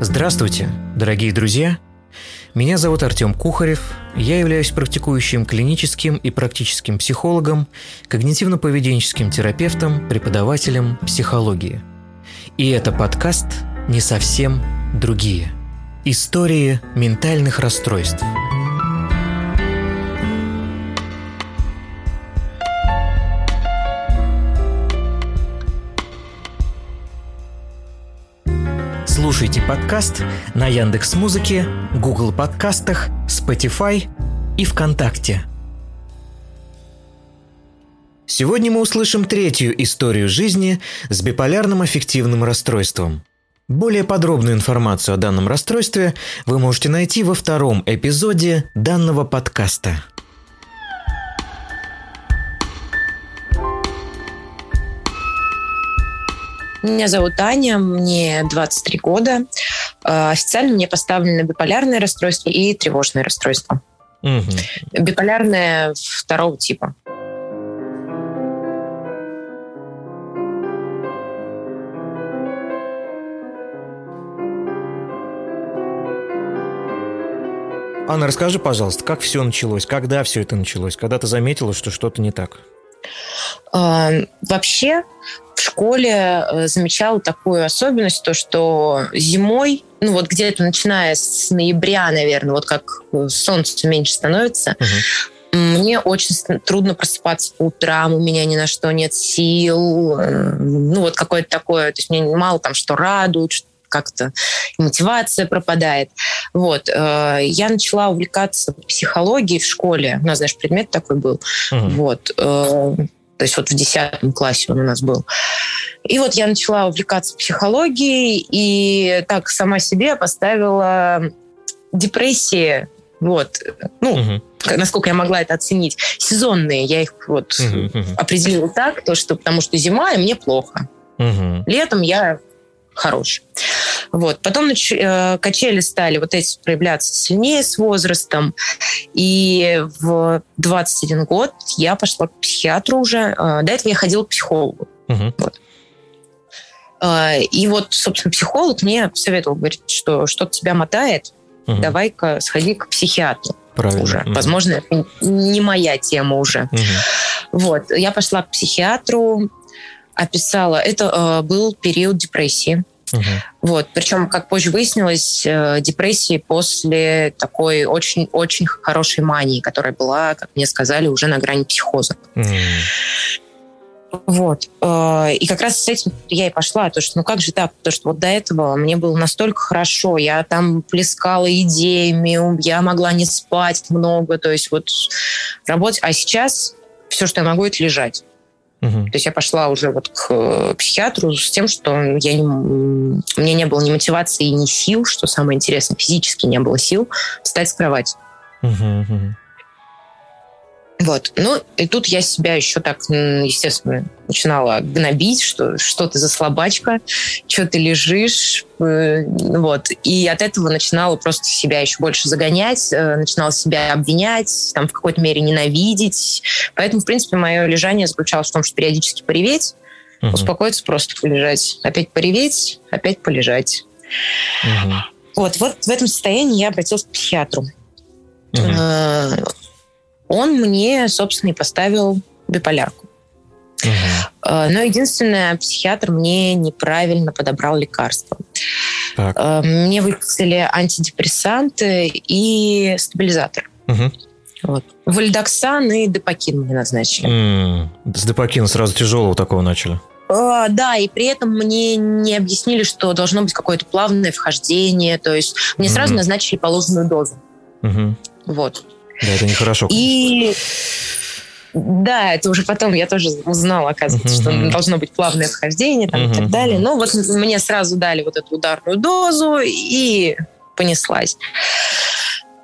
Здравствуйте, дорогие друзья! Меня зовут Артем Кухарев, я являюсь практикующим клиническим и практическим психологом, когнитивно-поведенческим терапевтом, преподавателем психологии. И это подкаст «Не совсем другие». Истории ментальных расстройств – Слушайте подкаст на Яндекс Музыке, Google подкастах, Spotify и ВКонтакте. Сегодня мы услышим третью историю жизни с биполярным аффективным расстройством. Более подробную информацию о данном расстройстве вы можете найти во втором эпизоде данного подкаста – Меня зовут Аня, мне 23 года. Э, официально мне поставлено биполярное расстройство и тревожное расстройство. Угу. Биполярное второго типа. Анна, расскажи, пожалуйста, как все началось, когда все это началось, когда ты заметила, что что-то не так? Э, вообще в школе э, замечала такую особенность, то что зимой, ну вот где-то начиная с ноября, наверное, вот как э, солнце меньше становится, угу. мне очень трудно просыпаться по утрам, у меня ни на что нет сил, ну вот какое-то такое, то есть мне мало там что радует, как-то мотивация пропадает. Вот. Я начала увлекаться психологией в школе. У нас, знаешь, предмет такой был. Угу. Вот. То есть вот в 10 классе он у нас был. И вот я начала увлекаться психологией, и так сама себе поставила депрессии, вот, ну, угу. насколько я могла это оценить, сезонные. Я их вот угу. определила так, то, что потому что зима, и мне плохо. Угу. Летом я хороший. Вот. Потом э, качели стали вот эти проявляться сильнее с возрастом. И в 21 год я пошла к психиатру уже. Э, до этого я ходила к психологу. Угу. Вот. Э, и вот, собственно, психолог мне советовал, говорит, что что-то тебя мотает, угу. давай-ка сходи к психиатру. Правильно. Уже. Угу. Возможно, это не моя тема уже. Угу. Вот. Я пошла к психиатру, описала. Это э, был период депрессии. Угу. Вот. Причем, как позже выяснилось, э, депрессии после такой очень-очень хорошей мании, которая была, как мне сказали, уже на грани психоза. Угу. Вот. Э, и как раз с этим я и пошла. То, что, ну как же так? Потому что вот до этого мне было настолько хорошо. Я там плескала идеями, я могла не спать много. То есть вот работать. А сейчас все, что я могу, это лежать. Угу. То есть я пошла уже вот к э, психиатру с тем, что я не, у меня не было ни мотивации, ни сил, что самое интересное, физически не было сил встать с кровати. Угу, угу. Вот. Ну, и тут я себя еще так, естественно, начинала гнобить, что что ты за слабачка, что ты лежишь, э, вот. И от этого начинала просто себя еще больше загонять, э, начинала себя обвинять, там, в какой-то мере ненавидеть. Поэтому, в принципе, мое лежание заключалось в том, что периодически пореветь, угу. успокоиться, просто полежать. Опять пореветь, опять полежать. Угу. Вот, вот в этом состоянии я обратилась к психиатру. Угу он мне, собственно, и поставил биполярку. Угу. Но единственное, психиатр мне неправильно подобрал лекарства. Так. Э, мне выписали антидепрессанты и стабилизатор. Угу. Вот. Вальдоксан и депакин мне назначили. Mm. С депакина сразу тяжелого такого начали. Uh, да, и при этом мне не объяснили, что должно быть какое-то плавное вхождение. То есть мне mm-hmm. сразу назначили положенную дозу. Mm-hmm. Вот. Да, это нехорошо. И да, это уже потом я тоже узнала, оказывается, uh-huh. что должно быть плавное вхождение там, uh-huh. и так далее. Но вот мне сразу дали вот эту ударную дозу и понеслась.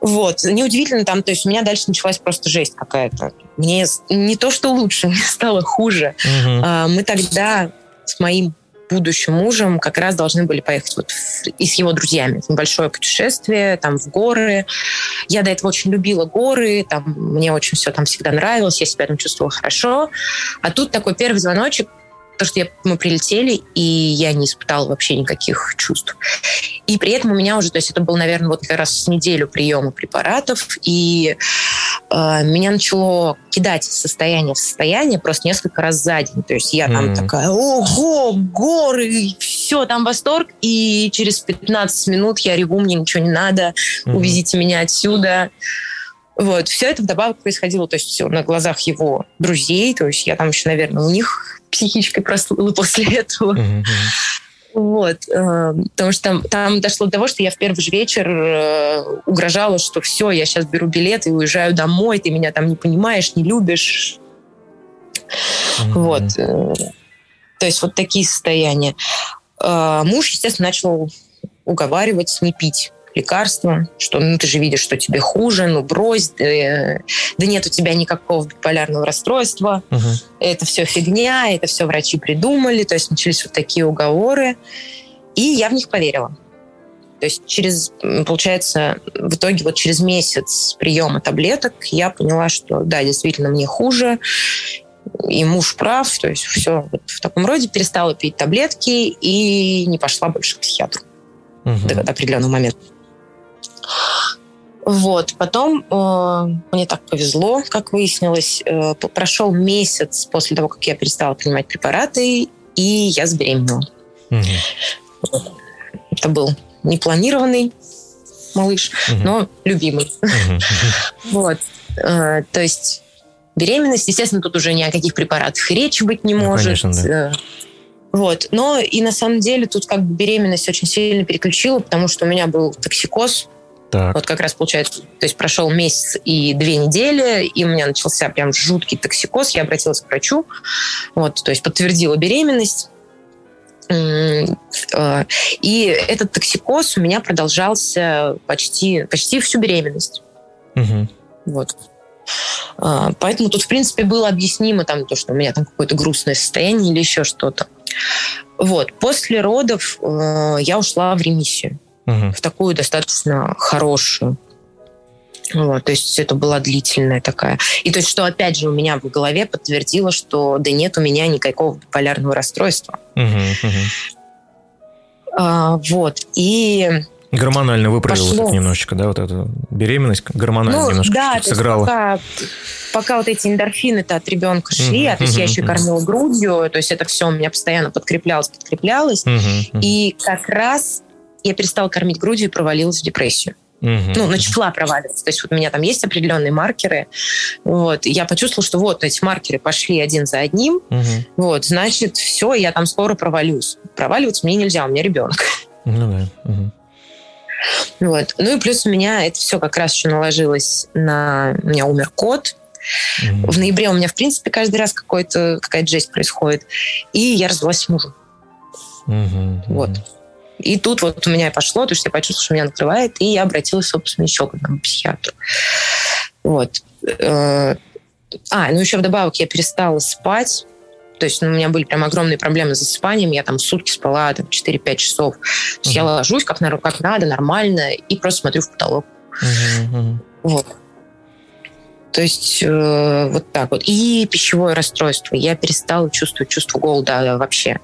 Вот. Неудивительно там, то есть у меня дальше началась просто жесть какая-то. Мне не то, что лучше, мне стало хуже. Uh-huh. Мы тогда с моим будущим мужем как раз должны были поехать вот и с его друзьями в небольшое путешествие, там, в горы. Я до этого очень любила горы, там, мне очень все там всегда нравилось, я себя там чувствовала хорошо. А тут такой первый звоночек, то, что я, мы прилетели, и я не испытала вообще никаких чувств. И при этом у меня уже, то есть это был, наверное, вот как раз неделю приема препаратов, и э, меня начало кидать из состояния в состояние просто несколько раз за день. То есть я там mm-hmm. такая, ого, горы, все, там восторг, и через 15 минут я реву, мне ничего не надо, mm-hmm. увезите меня отсюда. Вот, все это вдобавок происходило, то есть на глазах его друзей, то есть я там еще, наверное, у них психичкой прослыла после этого. Mm-hmm. Вот, э, потому что там, там дошло до того, что я в первый же вечер э, угрожала, что все, я сейчас беру билет и уезжаю домой, ты меня там не понимаешь, не любишь. Mm-hmm. Вот. Э, то есть вот такие состояния. Э, муж, естественно, начал уговаривать не пить лекарства, что ну ты же видишь, что тебе хуже, ну брось, да, да нет у тебя никакого биполярного расстройства, угу. это все фигня, это все врачи придумали, то есть начались вот такие уговоры, и я в них поверила. То есть через, получается, в итоге вот через месяц приема таблеток я поняла, что да, действительно мне хуже, и муж прав, то есть все вот в таком роде, перестала пить таблетки и не пошла больше к психиатру угу. до, до определенного момента. Вот. Потом э, мне так повезло, как выяснилось. Э, прошел месяц после того, как я перестала принимать препараты, и я забеременела. Угу. Это был непланированный малыш, угу. но любимый. Угу. Вот. Э, то есть беременность, естественно, тут уже ни о каких препаратах речи быть не ну, может. Конечно, да. Э, вот. Но и на самом деле тут как бы беременность очень сильно переключила, потому что у меня был токсикоз, так. Вот как раз получается, то есть прошел месяц и две недели, и у меня начался прям жуткий токсикоз. Я обратилась к врачу, вот, то есть подтвердила беременность. Э, и этот токсикоз у меня продолжался почти, почти всю беременность. Угу. Вот. А, поэтому тут, в принципе, было объяснимо там, то, что у меня там какое-то грустное состояние или еще что-то. Вот. После родов э, я ушла в ремиссию угу. в такую достаточно хорошую. Вот, то есть это была длительная такая. И то есть, что опять же у меня в голове подтвердило, что да нет у меня никакого биполярного расстройства. Угу, угу. А, вот. И Гормонально выправил пошло. немножечко, да, вот эту беременность гормонально ну, немножко да, сыграла. Пока, пока вот эти эндорфины-то от ребенка шли, uh-huh, а то есть uh-huh, я еще uh-huh. кормила грудью, то есть это все у меня постоянно подкреплялось, подкреплялось. Uh-huh, uh-huh. И как раз я перестала кормить грудью и провалилась в депрессию. Угу. Ну, начала проваливаться. То есть вот у меня там есть определенные маркеры. Вот. Я почувствовала, что вот эти маркеры пошли один за одним. Угу. Вот, значит, все, я там скоро провалюсь. Проваливаться мне нельзя, у меня ребенок. Ну да. Угу. Вот. Ну и плюс у меня это все как раз еще наложилось на... У меня умер кот. mm В ноябре у меня, в принципе, каждый раз какой-то, какая-то жесть происходит. И я развелась с мужем. mm Вот. И тут вот у меня пошло, то есть я почувствовала, что меня накрывает, и я обратилась, собственно, еще к одному психиатру. Вот. Э, а, ну еще вдобавок я перестала спать. То есть ну, у меня были прям огромные проблемы с засыпанием. Я там сутки спала там, 4-5 часов. То есть uh-huh. я ложусь как, как надо, нормально, и просто смотрю в потолок. Uh-huh. Вот. То есть э, вот так вот. И пищевое расстройство. Я перестала чувствовать чувство голода вообще.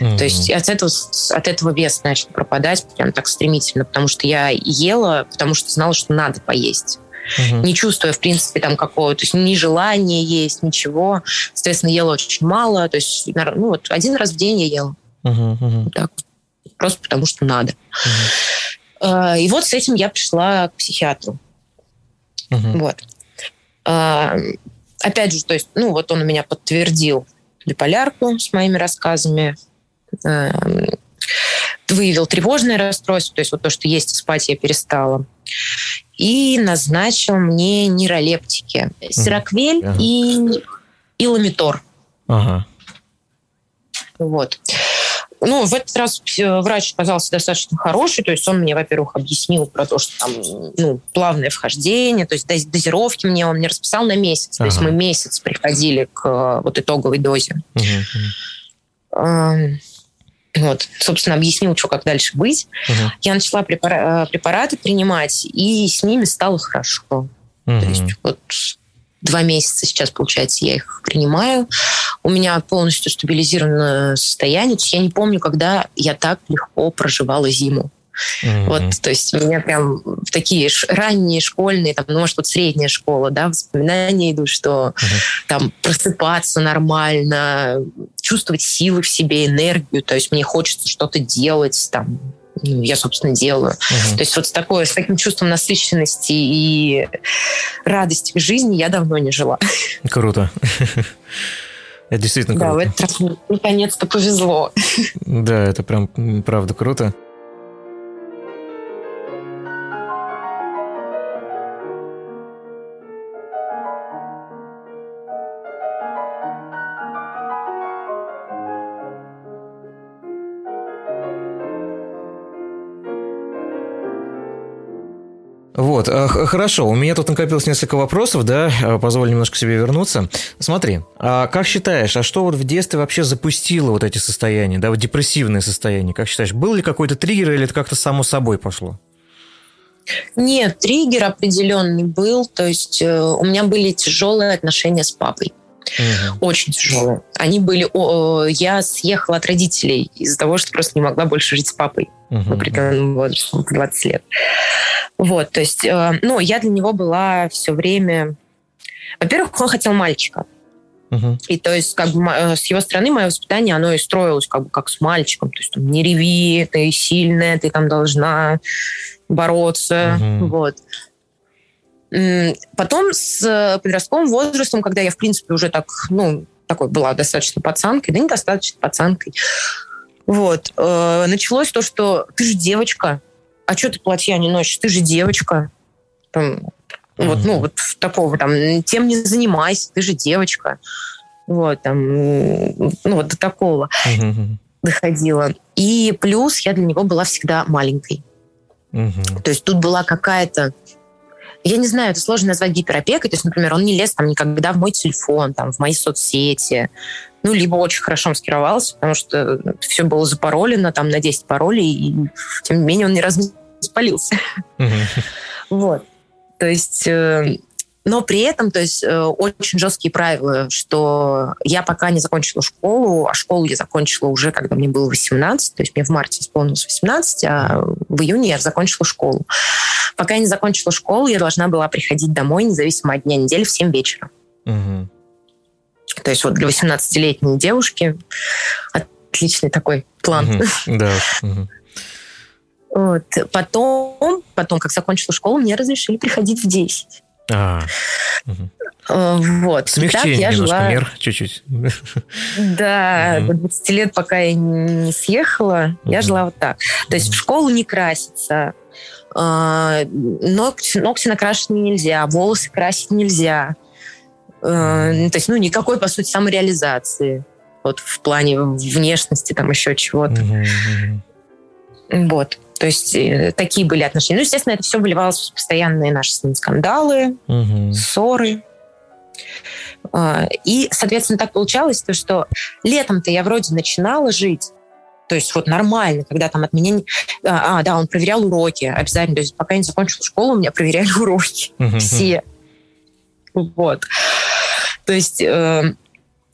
Mm-hmm. То есть от этого, от этого вес начал пропадать прям так стремительно, потому что я ела, потому что знала, что надо поесть. Uh-huh. Не чувствуя, в принципе, там какого-то, то есть ни желания есть, ничего. Соответственно, ела очень мало. То есть, ну, вот один раз в день я ела. Uh-huh. Вот так. Просто потому что надо. Uh-huh. И вот с этим я пришла к психиатру. Uh-huh. Вот. Опять же, то есть, ну, вот он у меня подтвердил биполярку с моими рассказами, выявил тревожное расстройство, то есть вот то, что есть спать я перестала, и назначил мне нейролептики. Сироквель ага. и, и ламитор. Ага. Вот. Ну, в этот раз э, врач оказался достаточно хороший, то есть он мне, во-первых, объяснил про то, что там ну, плавное вхождение, то есть дозировки мне он мне расписал на месяц, ага. то есть мы месяц приходили к э, вот итоговой дозе. Угу. Вот, собственно, объяснил, что как дальше быть. Угу. Я начала препара- э, препараты принимать, и с ними стало хорошо. Угу. То есть вот два месяца сейчас, получается, я их принимаю. У меня полностью стабилизированное состояние. Я не помню, когда я так легко проживала зиму. Mm-hmm. Вот, то есть у меня прям такие ранние школьные, там, ну, может, вот средняя школа, да, воспоминания идут, что mm-hmm. там просыпаться нормально, чувствовать силы в себе, энергию, то есть мне хочется что-то делать, там, ну, я, собственно, делаю. Угу. То есть вот с, такой, с таким чувством насыщенности и радости в жизни я давно не жила. Круто. Это действительно круто. Да, в этот раз наконец-то повезло. Да, это прям правда круто. Вот, э, хорошо, у меня тут накопилось несколько вопросов, да, э, позволь немножко себе вернуться. Смотри, а как считаешь, а что вот в детстве вообще запустило вот эти состояния, да, вот депрессивные состояния? Как считаешь, был ли какой-то триггер или это как-то само собой пошло? Нет, триггер определенный был, то есть э, у меня были тяжелые отношения с папой. Угу. Очень тяжелые. Они были... О, я съехала от родителей из-за того, что просто не могла больше жить с папой угу. в определенном возрасте, 20 лет. Вот, то есть, э, ну, я для него была все время... Во-первых, он хотел мальчика. Uh-huh. И то есть, как бы э, с его стороны мое воспитание, оно и строилось как бы как с мальчиком. То есть, там, не реви, ты сильная, ты там должна бороться. Uh-huh. Вот. Потом с подростковым возрастом, когда я, в принципе, уже так, ну, такой была достаточно пацанкой, да недостаточно пацанкой, вот, э, началось то, что ты же девочка, а что ты платья не носишь? Ты же девочка. Там, mm-hmm. Вот, ну, вот такого там, тем не занимайся, ты же девочка. Вот, там, ну, вот до такого mm-hmm. доходило. И плюс я для него была всегда маленькой. Mm-hmm. То есть тут была какая-то я не знаю, это сложно назвать гиперопекой. То есть, например, он не лез там никогда в мой телефон, там, в мои соцсети. Ну, либо очень хорошо маскировался, потому что все было запаролено там на 10 паролей, и тем не менее он ни разу не спалился. Вот. То есть э, но при этом, то есть, э, очень жесткие правила, что я пока не закончила школу, а школу я закончила уже, когда мне было 18, то есть мне в марте исполнилось 18, а в июне я закончила школу. Пока я не закончила школу, я должна была приходить домой, независимо от дня недели, в 7 вечера. Угу. То есть вот для 18-летней девушки отличный такой план. Угу. Да. Угу. Вот. Потом, потом, как закончила школу, мне разрешили приходить в 10. А, угу. Вот. Смягчение я немножко жила... мер, чуть-чуть. Да, до 20 лет, пока я не съехала, я жила вот так. То есть в школу не краситься, а, ногти, ногти накрашены нельзя, волосы красить нельзя. То есть, ну, никакой, по сути, самореализации. Вот в плане внешности, там еще чего-то. Вот. То есть э, такие были отношения. Ну, естественно, это все выливалось в постоянные наши с ним скандалы, угу. ссоры. А, и, соответственно, так получалось, то, что летом-то я вроде начинала жить, то есть вот нормально, когда там от меня... А, а, да, он проверял уроки обязательно. То есть пока я не закончила школу, у меня проверяли уроки. Uh-huh. Все. Вот. То есть э,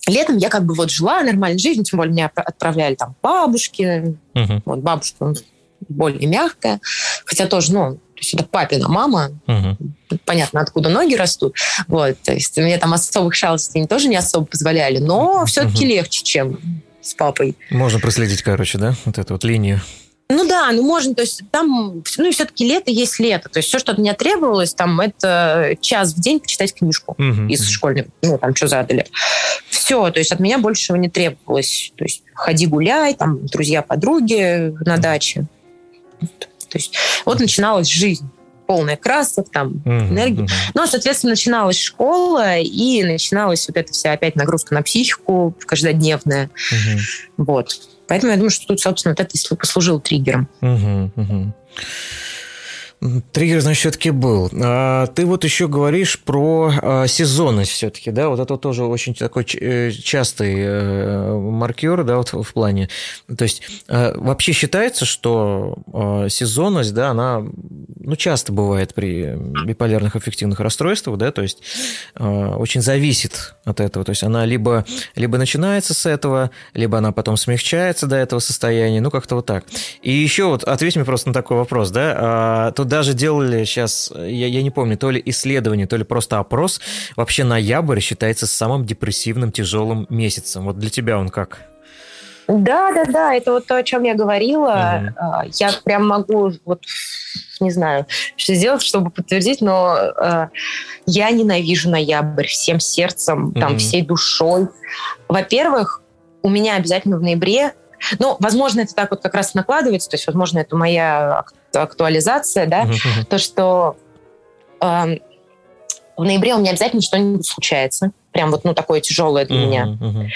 летом я как бы вот жила нормальной жизнью, тем более меня отправляли там бабушки. Uh-huh. Вот бабушка более мягкая. Хотя тоже, ну, то есть это папина мама. Угу. Понятно, откуда ноги растут. Вот, то есть мне там особых шалостей тоже не особо позволяли, но все-таки угу. легче, чем с папой. Можно проследить, короче, да, вот эту вот линию. Ну да, ну можно, то есть там, ну и все-таки лето есть лето. То есть все, что от меня требовалось, там, это час в день почитать книжку uh из школьной, ну там, что задали. Все, то есть от меня большего не требовалось. То есть ходи гуляй, там, друзья-подруги на даче. То есть вот начиналась жизнь полная красок, там, mm-hmm. энергии. Но, соответственно, начиналась школа, и начиналась вот эта вся опять нагрузка на психику каждодневная. Mm-hmm. Вот. Поэтому я думаю, что тут, собственно, вот это послужило триггером. Mm-hmm. Триггер, значит, все-таки был. А ты вот еще говоришь про а, сезонность все-таки, да? Вот это тоже очень такой э, частый э, маркер, да, вот в плане. То есть а, вообще считается, что сезонность, да, она ну, часто бывает при биполярных аффективных расстройствах, да, то есть очень зависит от этого. То есть она либо, либо начинается с этого, либо она потом смягчается до этого состояния, ну, как-то вот так. И еще вот ответь мне просто на такой вопрос, да, тут даже делали сейчас, я, я не помню, то ли исследование, то ли просто опрос, вообще ноябрь считается самым депрессивным, тяжелым месяцем. Вот для тебя он как? Да, да, да, это вот то, о чем я говорила. Uh-huh. Я прям могу, вот, не знаю, что сделать, чтобы подтвердить, но э, я ненавижу ноябрь всем сердцем, uh-huh. там, всей душой. Во-первых, у меня обязательно в ноябре, ну, возможно, это так вот как раз накладывается, то есть, возможно, это моя актуализация, да, uh-huh. то, что э, в ноябре у меня обязательно что-нибудь случается, прям вот, ну, такое тяжелое для uh-huh. меня. Uh-huh.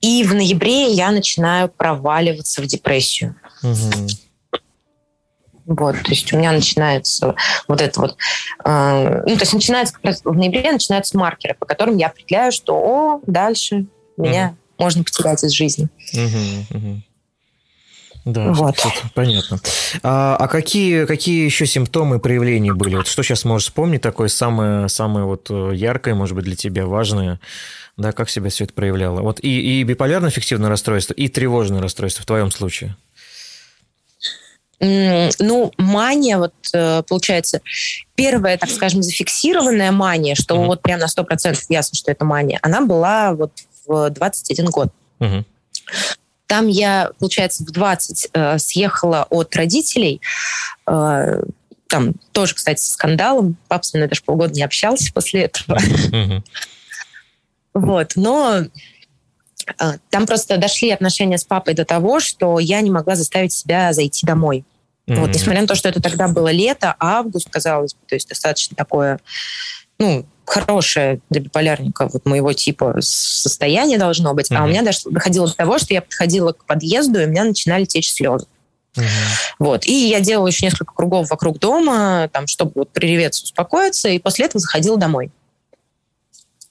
И в ноябре я начинаю проваливаться в депрессию. Угу. Вот, то есть у меня начинается вот это вот, э, ну, то есть начинается как раз в ноябре начинаются маркеры, по которым я определяю, что, о, дальше меня угу. Можно потерять из жизни. Угу, угу. Да, вот. понятно. А, а какие, какие еще симптомы проявления были? Вот что сейчас можешь вспомнить такое самое, самое вот э, яркое, может быть, для тебя важное? Да, как себя все это проявляло? Вот и, и биполярно-аффективное расстройство, и тревожное расстройство в твоем случае. Ну, мания, вот э, получается, первая, так скажем, зафиксированная мания, что mm-hmm. вот прям на 100% ясно, что это мания, она была вот в 21 год. Mm-hmm. Там я, получается, в 20 э, съехала от родителей, э, там тоже, кстати, с скандалом. Папа со мной даже полгода не общался после этого. Вот, но а, там просто дошли отношения с папой до того, что я не могла заставить себя зайти домой. Mm-hmm. Вот, несмотря на то, что это тогда было лето, август, казалось бы, то есть достаточно такое, ну, хорошее для биполярника вот моего типа состояние должно быть. Mm-hmm. А у меня дошло, доходило до того, что я подходила к подъезду, и у меня начинали течь слезы. Uh-huh. Вот. И я делала еще несколько кругов вокруг дома, там, чтобы вот приреветься, успокоиться, и после этого заходила домой.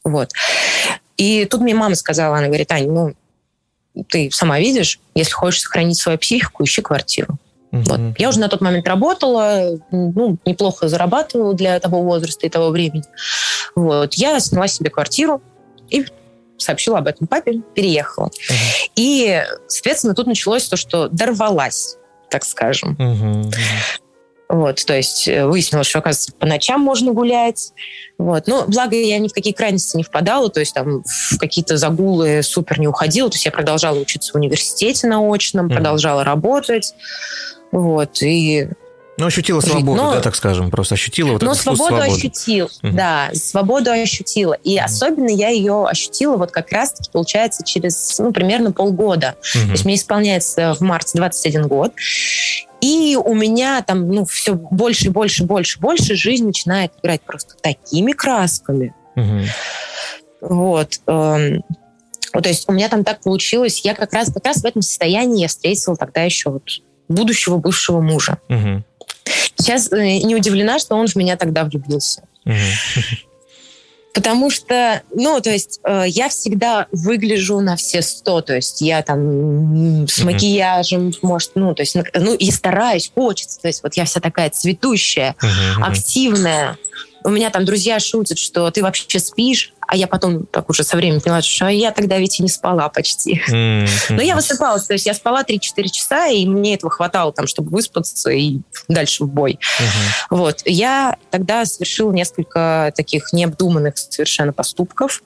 Вот. И тут мне мама сказала, она говорит, Аня, ну, ты сама видишь, если хочешь сохранить свою психику, ищи квартиру. Вот. Я уже на тот момент работала, ну, неплохо зарабатывала для того возраста и того времени. Вот. Я сняла себе квартиру и сообщила об этом папе, переехала. Mm-hmm. И, соответственно, тут началось то, что дорвалась, так скажем. Mm-hmm. Вот, то есть э, выяснилось, что, оказывается, по ночам можно гулять. Вот. Но благо я ни в какие крайности не впадала, то есть там в какие-то загулы супер не уходила. То есть я продолжала учиться в университете на очном, mm-hmm. продолжала работать. Вот, и ну, ощутила свободу, но, да, так скажем, просто ощутила вот Но свободу свободы. ощутил, угу. да, свободу ощутила. И угу. особенно я ее ощутила вот как раз-таки, получается, через, ну, примерно полгода. Угу. То есть мне исполняется в марте 21 год. И у меня там, ну, все больше, больше, больше, больше жизнь начинает играть просто такими красками. Угу. Вот. Эм, вот, то есть у меня там так получилось. Я как раз, как раз в этом состоянии я встретила тогда еще вот будущего бывшего мужа. Угу. Сейчас э, не удивлена, что он в меня тогда влюбился. Угу. Потому что, ну, то есть э, я всегда выгляжу на все сто, то есть я там с макияжем, может, ну, то есть, ну, и стараюсь, хочется, то есть вот я вся такая цветущая, активная. У меня там друзья шутят, что ты вообще спишь, а я потом так уже со временем поняла, что я тогда ведь и не спала почти. Mm-hmm. Но я высыпалась, то есть я спала 3-4 часа, и мне этого хватало, там, чтобы выспаться и дальше в бой. Mm-hmm. Вот. Я тогда совершила несколько таких необдуманных совершенно поступков.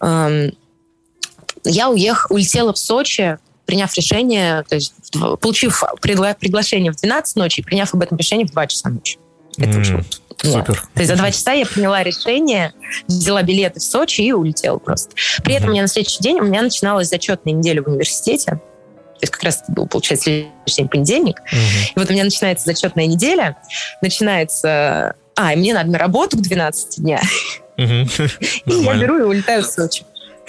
Эм, я уех... улетела в Сочи, приняв решение, то есть получив пригла... приглашение в 12 ночи, приняв об этом решение в 2 часа ночи. Это mm. вот Супер. То есть за два часа я приняла решение, взяла билеты в Сочи и улетела просто. При этом у меня на следующий день у меня начиналась зачетная неделя в университете. То есть как раз это был, получается, следующий день понедельник. uh И вот у меня начинается зачетная неделя, начинается... А, и мне надо на работу к 12 дня. И я беру и улетаю в Сочи.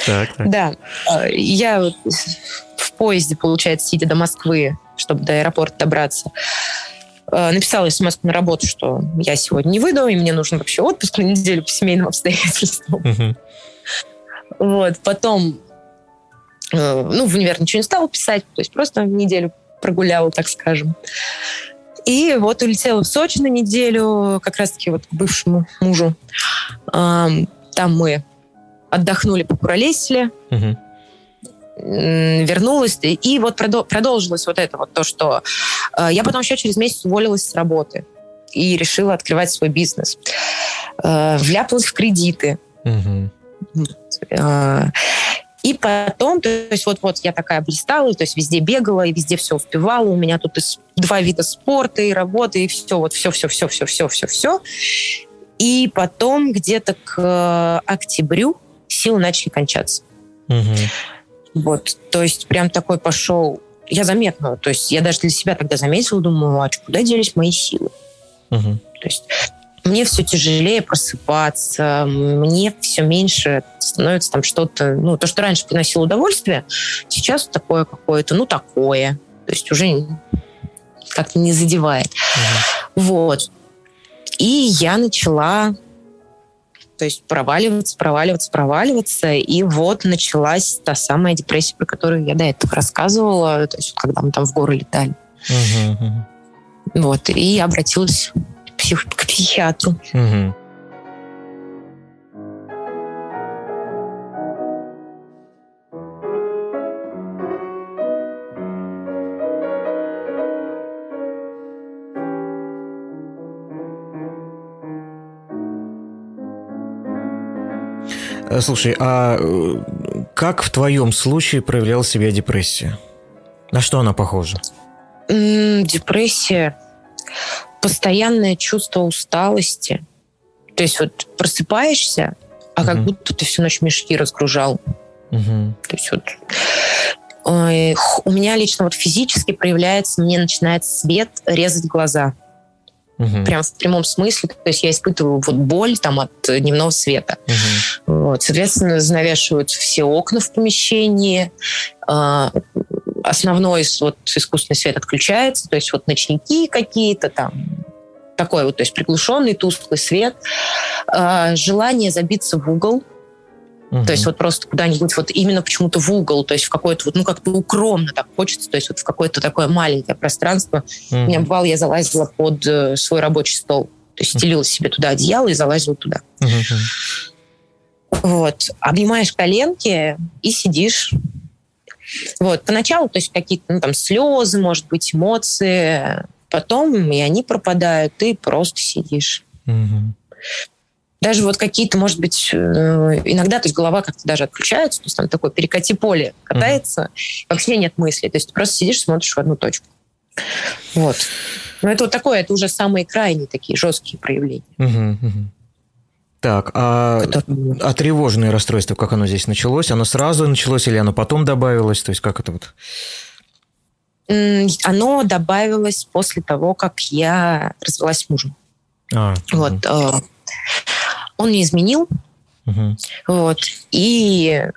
Так, так. Да. А, я в поезде, получается, сидя до Москвы, чтобы до аэропорта добраться, написала смс на работу, что я сегодня не выйду, и мне нужен вообще отпуск на неделю по семейным обстоятельствам. Uh-huh. Вот, потом, э, ну, в универ ничего не стала писать, то есть просто неделю прогуляла, так скажем. И вот улетела в Сочи на неделю, как раз-таки вот к бывшему мужу. Там мы отдохнули, покуролесили. Угу вернулась, и вот продолжилось вот это вот то, что э, я потом еще через месяц уволилась с работы и решила открывать свой бизнес. Э, вляпалась в кредиты. Угу. И потом, то есть вот, вот я такая блистала, то есть везде бегала и везде все успевала. У меня тут два вида спорта и работы, и все, вот все, все, все, все, все, все, все. И потом где-то к октябрю силы начали кончаться. Угу. Вот, то есть прям такой пошел, я заметно, то есть я даже для себя тогда заметила, думаю, а куда делись мои силы? Угу. То есть мне все тяжелее просыпаться, мне все меньше становится там что-то, ну, то, что раньше приносило удовольствие, сейчас такое какое-то, ну, такое. То есть уже как-то не задевает. Угу. Вот. И я начала то есть проваливаться, проваливаться, проваливаться. И вот началась та самая депрессия, про которую я до этого рассказывала, то есть когда мы там в горы летали. Угу. Вот. И я обратилась псих, к психиатру. Угу. Слушай, а э, как в твоем случае проявляла себя депрессия? На что она похожа? Депрессия постоянное чувство усталости. То есть вот просыпаешься, а угу. как будто ты всю ночь мешки разгружал. Угу. То есть вот у меня лично вот физически проявляется, мне начинает свет резать глаза. Угу. Прям в прямом смысле. То есть я испытываю вот боль там от дневного света. Угу. Вот. Соответственно, занавешиваются все окна в помещении. А, основной вот искусственный свет отключается, то есть вот ночники какие-то там, такой вот, то есть приглушенный, тусклый свет, э, желание забиться в угол, угу. то есть вот просто куда-нибудь вот именно почему-то в угол, то есть в какое-то вот, ну как-то укромно так хочется, то есть вот в какое-то такое маленькое пространство. Угу. У меня бывало, я залазила под э, свой рабочий стол, то есть стелила себе туда одеяло и залазила туда. Угу. Вот. Обнимаешь коленки и сидишь вот. Поначалу, то есть какие-то ну, там слезы, может быть, эмоции, потом и они пропадают, ты просто сидишь. Угу. Даже вот какие-то, может быть, э, иногда, то есть голова как-то даже отключается, то есть там такое перекати поле катается, угу. вообще нет мысли, то есть ты просто сидишь, смотришь в одну точку. Вот. Но это вот такое, это уже самые крайние такие жесткие проявления. Угу, угу. Так, а, а тревожное расстройство, как оно здесь началось? Оно сразу началось или оно потом добавилось? То есть как это вот? Оно добавилось после того, как я развелась с мужем. А, вот. Угу. Он не изменил. Угу. Вот. И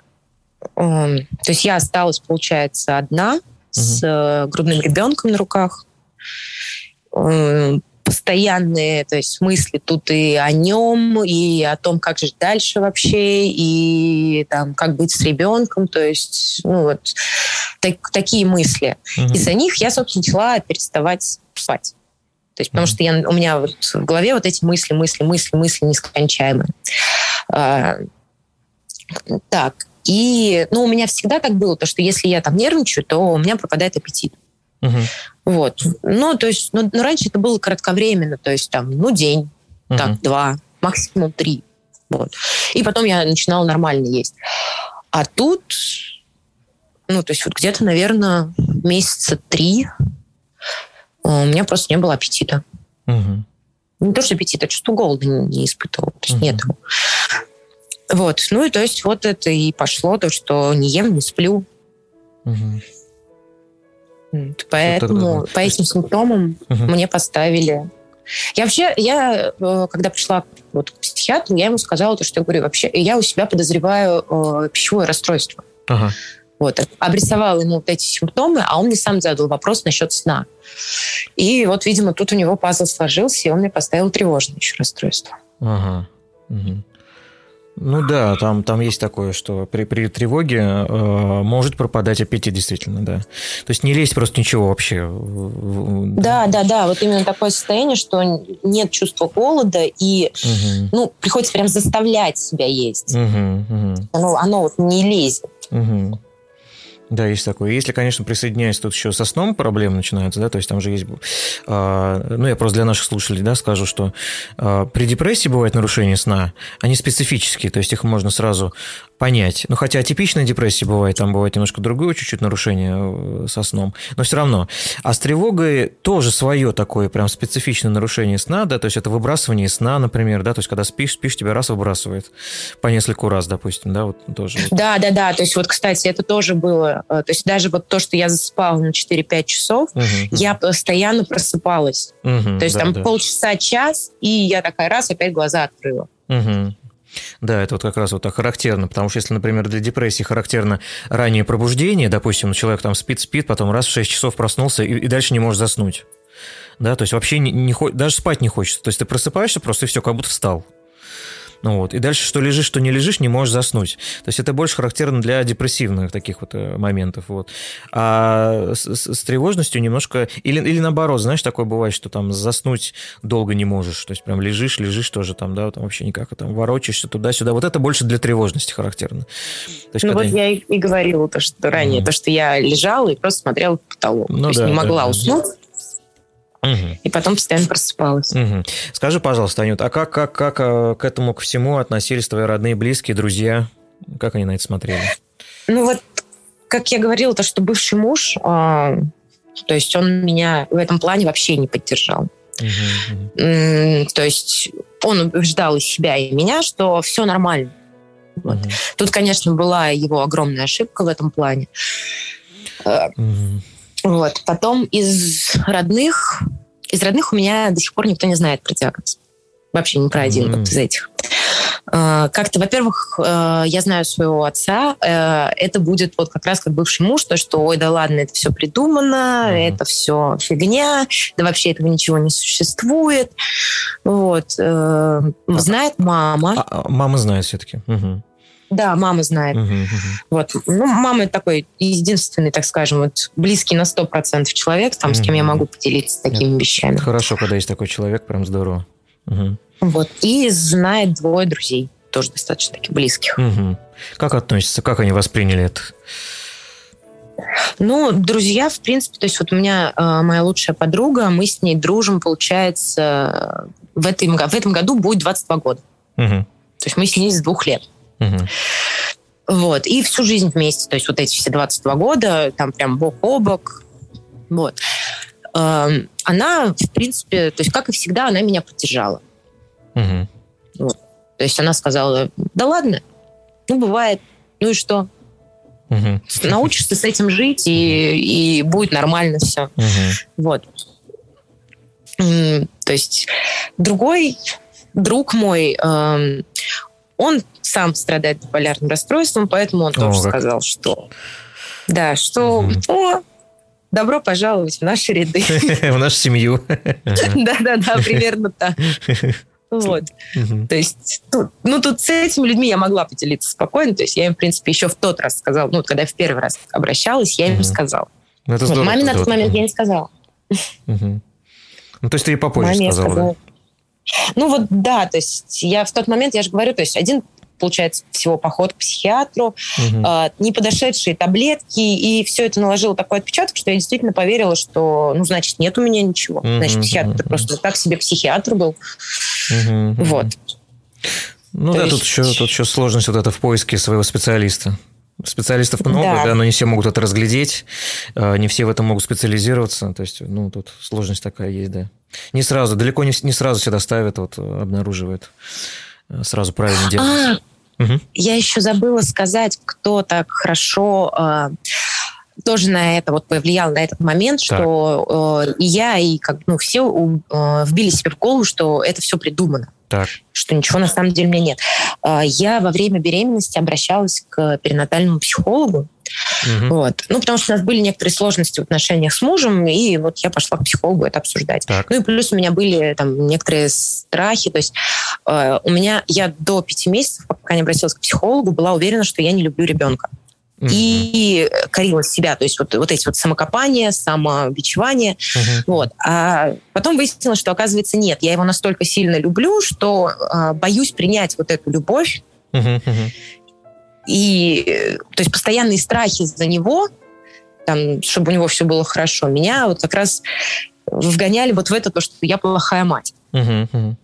то есть я осталась, получается, одна угу. с э, грудным ребенком на руках постоянные то есть мысли тут и о нем, и о том, как жить дальше вообще, и там, как быть с ребенком, то есть, ну вот, так, такие мысли. Mm-hmm. Из-за них я, собственно, начала переставать спать. То есть, потому mm-hmm. что я, у меня вот в голове вот эти мысли, мысли, мысли, мысли нескончаемые. А, так, и, ну, у меня всегда так было, то, что если я там нервничаю, то у меня пропадает аппетит. Угу. Вот. Ну, то есть, ну, ну, раньше это было кратковременно, то есть там, ну, день, угу. так, два, максимум три. Вот. И потом я начинала нормально есть. А тут, ну, то есть вот где-то, наверное, месяца три у меня просто не было аппетита. Угу. Не то, что аппетита, а чувство голода не, не испытывала. То есть угу. нет. Вот. Ну и то есть вот это и пошло, то, что не ем, не сплю. Угу. Поэтому по этим симптомам угу. мне поставили. Я вообще, я э, когда пришла вот к психиатру, я ему сказала то, что я говорю, вообще, я у себя подозреваю э, пищевое расстройство. Ага. Вот, обрисовала ему вот эти симптомы, а он мне сам задал вопрос насчет сна. И вот, видимо, тут у него пазл сложился, и он мне поставил тревожное еще расстройство. Ага. Угу. Ну да, там, там есть такое, что при, при тревоге э, может пропадать аппетит, действительно, да. То есть не лезть просто ничего вообще. Да, да, да, вот именно такое состояние, что нет чувства голода, и угу. ну, приходится прям заставлять себя есть. Угу, угу. Оно, оно вот не лезет. Угу. Да, есть такое. Если, конечно, присоединяясь тут еще со сном проблемы начинаются, да, то есть там же есть... Э, ну, я просто для наших слушателей, да, скажу, что э, при депрессии бывает нарушение сна, они специфические, то есть их можно сразу понять. Ну, хотя типичная депрессия бывает, там бывает немножко другое чуть-чуть нарушение э, со сном, но все равно. А с тревогой тоже свое такое прям специфичное нарушение сна, да, то есть это выбрасывание сна, например, да, то есть когда спишь, спишь, тебя раз выбрасывает по нескольку раз, допустим, да, вот тоже. Да, да, да, то есть вот, кстати, это тоже было Э, то есть даже вот то, что я засыпала на 4-5 часов, угу, я постоянно просыпалась. Угу, то есть да, там да. полчаса, час, и я такая раз опять глаза открыла. Угу. Да, это вот как раз вот так характерно, потому что если, например, для депрессии характерно раннее пробуждение, допустим, человек там спит-спит, потом раз в 6 часов проснулся и, и дальше не может заснуть. Да, то есть вообще не, не, даже спать не хочется. То есть ты просыпаешься просто и все, как будто встал. Ну, вот. И дальше, что лежишь, что не лежишь, не можешь заснуть. То есть это больше характерно для депрессивных таких вот э, моментов. Вот. А с, с, с тревожностью немножко... Или, или наоборот, знаешь, такое бывает, что там заснуть долго не можешь. То есть прям лежишь, лежишь тоже там, да, там вообще никак, а там ворочаешься туда-сюда. Вот это больше для тревожности характерно. То есть, ну вот я и, говорила то, что ранее, mm. то, что я лежала и просто смотрела в потолок. Ну, то есть да, не могла да, уснуть. Да Угу. И потом постоянно просыпалась. Угу. Скажи, пожалуйста, Анют, а как, как, как э, к этому ко всему относились твои родные, близкие, друзья? Как они на это смотрели? Ну вот, как я говорила, то, что бывший муж, э, то есть он меня в этом плане вообще не поддержал. Угу, То есть он убеждал и себя, и меня, что все нормально. Вот. Угу. Тут, конечно, была его огромная ошибка в этом плане. Угу. Вот. Потом из родных, из родных у меня до сих пор никто не знает про диагноз. Вообще не про один mm-hmm. вот из этих. А, как-то, во-первых, э, я знаю своего отца, э, это будет вот как раз как бывший муж, то, что, ой, да ладно, это все придумано, mm-hmm. это все фигня, да вообще этого ничего не существует. Вот. Э, знает мама. А, а, мама знает все-таки. Угу. Да, мама знает. Угу, угу. Вот. Ну, мама такой единственный, так скажем, вот близкий на 100% человек, там, угу. с кем я могу поделиться такими Нет. вещами. Хорошо, когда есть такой человек, прям здорово. Угу. Вот. И знает двое друзей, тоже достаточно таких близких. Угу. Как относятся, как они восприняли это? Ну, друзья, в принципе, то есть вот у меня э, моя лучшая подруга, мы с ней дружим, получается, в этом, в этом году будет 22 года. Угу. То есть мы с ней с двух лет. Угу. Вот. И всю жизнь вместе. То есть вот эти все 22 года, там прям бок о бок. Вот. Эм, она, в принципе, то есть, как и всегда, она меня поддержала. Угу. Вот. То есть она сказала, да ладно, ну, бывает, ну и что? Угу. Научишься с этим жить, и, и будет нормально все. Угу. Вот. То есть другой друг мой, эм, он сам страдает биполярным расстройством, поэтому он О, тоже как. сказал, что да, что угу. о, добро пожаловать в наши ряды. В нашу семью. Да-да-да, примерно так. Вот. То есть, ну, тут с этими людьми я могла поделиться спокойно. То есть я им, в принципе, еще в тот раз сказала, ну, когда я в первый раз обращалась, я им сказала. Ну, это здорово, Маме на тот момент я не сказала. Ну, то есть ты ей попозже сказала, Ну вот да, то есть я в тот момент, я же говорю, то есть один получается, всего поход к психиатру, угу. э, не подошедшие таблетки, и все это наложило такой отпечаток, что я действительно поверила, что, ну, значит, нет у меня ничего. Угу. Значит, психиатр угу. просто так себе психиатр был. Угу. Вот. Ну То да, есть... тут, еще, тут еще сложность вот это в поиске своего специалиста. Специалистов много, да. да, но не все могут это разглядеть, а, не все в этом могут специализироваться. То есть, ну, тут сложность такая есть, да. Не сразу, далеко не, не сразу всегда ставят, вот, обнаруживают. Э, сразу правильно делать. А, угу. Я еще забыла сказать, кто так хорошо э, тоже на это вот повлиял на этот момент, так. что э, и я, и как ну, все э, вбили себе в голову, что это все придумано. Так. Что ничего на самом деле у меня нет. Э, я во время беременности обращалась к перинатальному психологу, Угу. Вот. Ну, потому что у нас были некоторые сложности в отношениях с мужем, и вот я пошла к психологу это обсуждать. Так. Ну и плюс у меня были там некоторые страхи. То есть э, у меня, я до пяти месяцев, пока не обратилась к психологу, была уверена, что я не люблю ребенка. Mm-hmm. И корила себя, то есть вот, вот эти вот самокопания, самобичевание. Mm-hmm. Вот. А потом выяснилось, что оказывается нет, я его настолько сильно люблю, что э, боюсь принять вот эту любовь. Mm-hmm. И то есть постоянные страхи за него, там, чтобы у него все было хорошо, меня вот как раз вгоняли вот в это то, что я плохая мать. Uh-huh,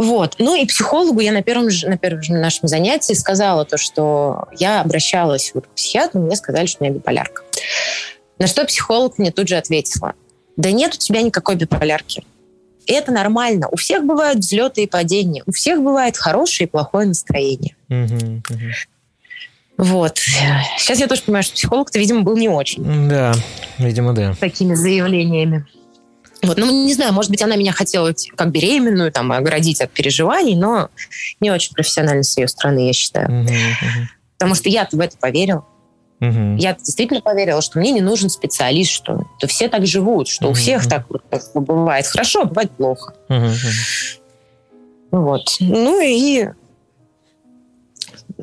Вот. Ну и психологу я на первом, на первом нашем занятии сказала то, что я обращалась вот к психиатру, мне сказали, что у меня биполярка. На что психолог мне тут же ответила, да нет у тебя никакой биполярки. Это нормально. У всех бывают взлеты и падения. У всех бывает хорошее и плохое настроение. Угу, угу. Вот. Сейчас я тоже понимаю, что психолог-то, видимо, был не очень. Да, видимо, да. Такими заявлениями. Вот, ну, не знаю, может быть, она меня хотела как беременную, там, оградить от переживаний, но не очень профессионально с ее стороны, я считаю. Угу, угу. Потому что я-то в это поверила. Угу. Я действительно поверила, что мне не нужен специалист, что то все так живут, что угу. у всех так бывает хорошо, а бывает плохо. Угу. Вот. Ну и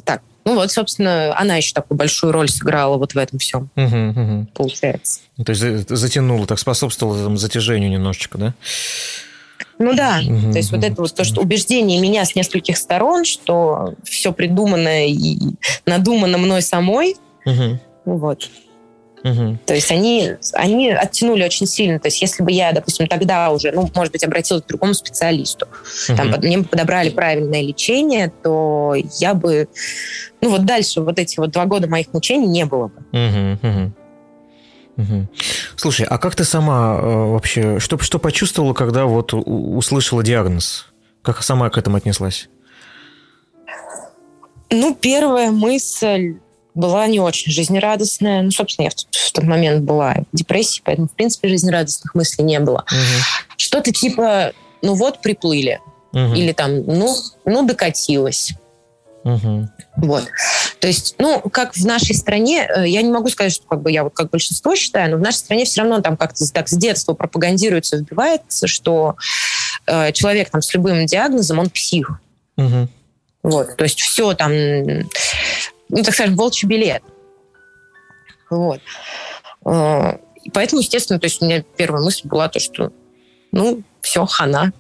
так. Ну вот, собственно, она еще такую большую роль сыграла вот в этом всем, угу, угу. получается. То есть затянула, так способствовала там, затяжению немножечко, да? Ну да, угу, то есть вот это вот то, что убеждение меня с нескольких сторон, что все придумано и надумано мной самой, Угу. Вот. Угу. То есть они, они оттянули очень сильно. То есть если бы я, допустим, тогда уже, ну, может быть, обратилась к другому специалисту, угу. там, мне подобрали правильное лечение, то я бы... Ну вот дальше вот эти вот два года моих мучений не было бы. Угу, угу. Угу. Слушай, а как ты сама э, вообще, что, что почувствовала, когда вот услышала диагноз? Как сама к этому отнеслась? Ну, первая мысль была не очень жизнерадостная. Ну, собственно, я в, в тот момент была в депрессии, поэтому, в принципе, жизнерадостных мыслей не было. Угу. Что-то типа, ну вот, приплыли. Угу. Или там, ну, ну, докатилась. Угу. Вот. То есть, ну, как в нашей стране, э, я не могу сказать, что как бы я вот как большинство считаю, но в нашей стране все равно там как-то так с детства пропагандируется, вбивается, что э, человек там с любым диагнозом, он псих. Угу. Вот. То есть все там ну, так скажем, волчий билет. Вот. А, и поэтому, естественно, то есть у меня первая мысль была то, что ну, все, хана.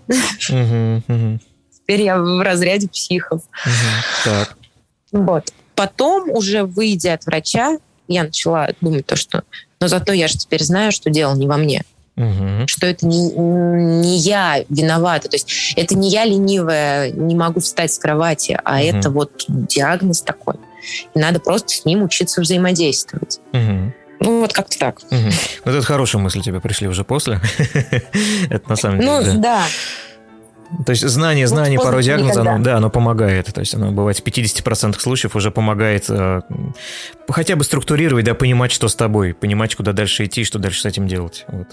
Теперь я в разряде психов. Так. Вот. Потом, уже выйдя от врача, я начала думать то, что но зато я же теперь знаю, что дело не во мне. Угу. Что это не, не я виновата. То есть это не я ленивая, не могу встать с кровати, а угу. это вот диагноз такой. И надо просто с ним учиться взаимодействовать. Угу. Ну, вот как-то так. Угу. Ну, это хорошие мысли тебе пришли уже после. это на самом деле. Ну, да. То есть знание, знание пару диагноза, оно, да, оно помогает. То есть оно бывает в 50% случаев уже помогает э, хотя бы структурировать, да, понимать, что с тобой, понимать, куда дальше идти, что дальше с этим делать. Вот.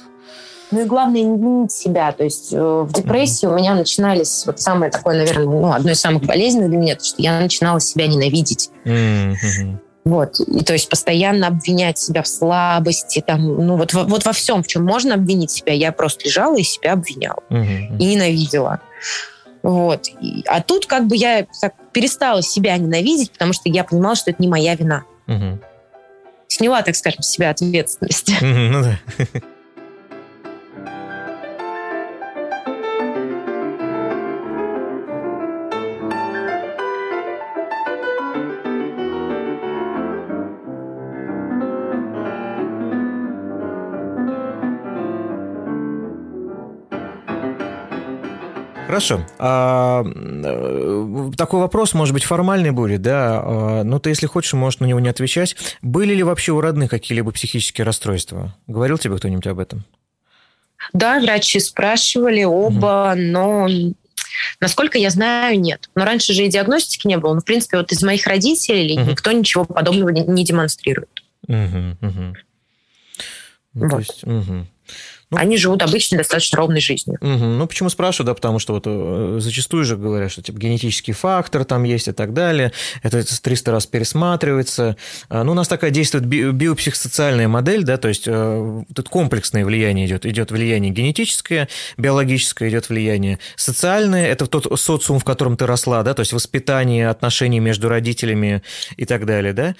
Ну и главное не винить себя. То есть э, в депрессии у меня начинались вот самое такое, наверное, ну, одно из самых болезненных для меня, то, что я начинала себя ненавидеть. Mm-hmm. Вот. И то есть постоянно обвинять себя в слабости, там, ну вот, вот во всем, в чем можно обвинить себя, я просто лежала и себя обвиняла. Mm-hmm. И ненавидела. Вот. И, а тут как бы я так перестала себя ненавидеть, потому что я понимала, что это не моя вина. Mm-hmm. Сняла, так скажем, с себя ответственность. Mm-hmm, ну да. Хорошо. А, э, такой вопрос, может быть, формальный будет, да, а, но ты, если хочешь, можешь на него не отвечать. Были ли вообще у родных какие-либо психические расстройства? Говорил тебе кто-нибудь об этом? Да, врачи спрашивали оба, угу. но Насколько я знаю, нет. Но раньше же и диагностики не было. Но, в принципе, вот из моих родителей угу. никто ничего подобного не, не демонстрирует. Угу, угу. Ну, вот. то есть, угу. Ну, Они живут обычной, достаточно ровной жизнью. Угу. Ну, почему спрашиваю, да, потому что вот э, зачастую же говорят, что типа генетический фактор там есть и так далее, это 300 раз пересматривается. А, ну, у нас такая действует би- биопсихосоциальная модель, да, то есть э, тут комплексное влияние идет. Идет влияние генетическое, биологическое идет влияние социальное, это тот социум, в котором ты росла, да, то есть воспитание, отношения между родителями и так далее, да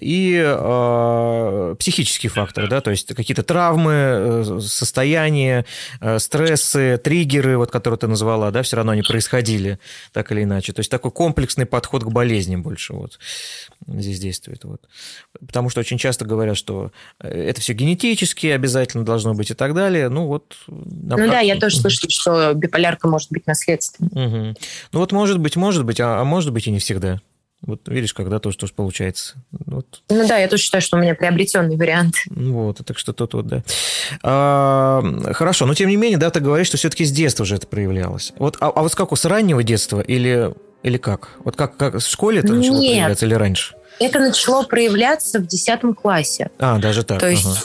и э, психический фактор, да, то есть какие-то травмы, э, состояния, э, стрессы, триггеры, вот, которые ты назвала, да, все равно они происходили так или иначе. То есть такой комплексный подход к болезням больше вот здесь действует. Вот. Потому что очень часто говорят, что э, это все генетически обязательно должно быть и так далее. Ну вот... Ну практике... да, я тоже слышала, что биполярка может быть наследственной. Угу. Ну вот может быть, может быть, а, а может быть и не всегда. Вот видишь, когда тоже тоже получается. Вот. Ну да, я тоже считаю, что у меня приобретенный вариант. Вот, так что тут вот, да. А, хорошо, но тем не менее, да, ты говоришь, что все-таки с детства уже это проявлялось. Вот, а, а вот как, с раннего детства или, или как? Вот как, как в школе это начало Нет, проявляться или раньше? это начало проявляться в 10 классе. А, даже так. То есть ага.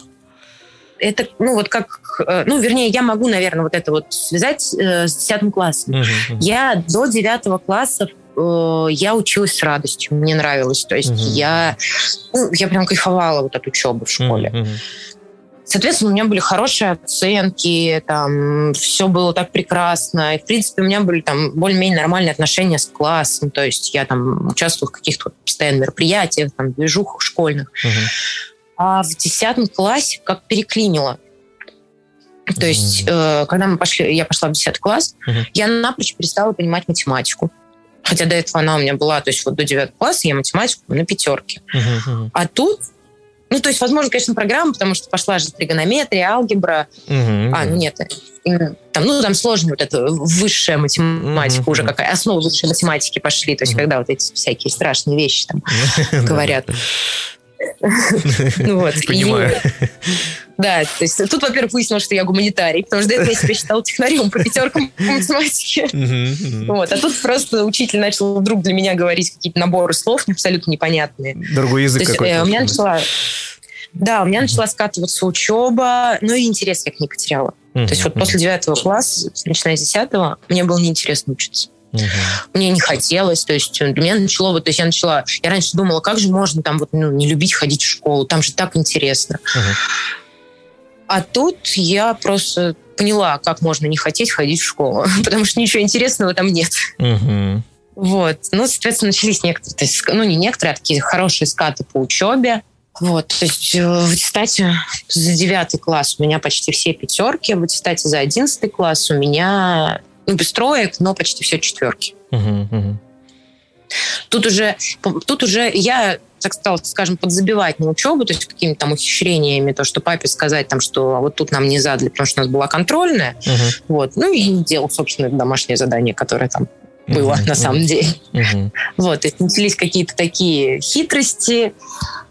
это, ну вот как, э, ну вернее, я могу, наверное, вот это вот связать э, с 10 классом. Угу, угу. Я до 9 класса Э, я училась с радостью, мне нравилось. То есть угу. я, ну, я прям кайфовала вот от учебы в школе. Угу. Соответственно, у меня были хорошие оценки, там, все было так прекрасно. И, в принципе, у меня были там более-менее нормальные отношения с классом. То есть я там участвовала в каких-то постоянных мероприятиях, там, движухах школьных. Угу. А в десятом классе как переклинило. То есть, э, когда мы пошли, я пошла в 10 класс, uh я напрочь перестала понимать математику. Хотя до этого она у меня была, то есть вот до 9 класса я математику на пятерке. Uh-huh. А тут ну, то есть, возможно, конечно, программа, потому что пошла же тригонометрия, алгебра. Uh-huh, а, ну нет, там, ну, там сложная вот эта высшая математика uh-huh. уже какая, основы высшей математики пошли, то есть, uh-huh. когда вот эти всякие страшные вещи там говорят. Ну вот. Понимаю. Да, то есть тут, во-первых, выяснилось, что я гуманитарий, потому что до этого я себя считала технарем по пятеркам по математике. Вот, а тут просто учитель начал вдруг для меня говорить какие-то наборы слов абсолютно непонятные. Другой язык какой-то. Э, у меня начала... Да, у меня начала скатываться учеба, но и интерес я к ней потеряла. То есть вот после девятого класса, начиная с десятого, мне было неинтересно учиться. Угу. Мне не хотелось, то есть для меня начало, вот, то есть я начала, я раньше думала, как же можно там вот ну, не любить ходить в школу, там же так интересно. Угу. А тут я просто поняла, как можно не хотеть ходить в школу, потому что ничего интересного там нет. Угу. Вот. Ну, соответственно, начались некоторые, то есть, ну, не некоторые, а такие хорошие скаты по учебе. Вот, то есть э, в аттестате за девятый класс у меня почти все пятерки, в аттестате за одиннадцатый класс у меня ну, без троек, но почти все четверки. Тут уже, тут уже я так стала, скажем, подзабивать на учебу, то есть какими-то там ухищрениями, то, что папе сказать, там, что вот тут нам не задали, потому что у нас была контрольная. Uh-huh. Вот. Ну и делал, собственно, домашнее задание, которое там было uh-huh. на самом деле. Uh-huh. Вот, то есть начались какие-то такие хитрости,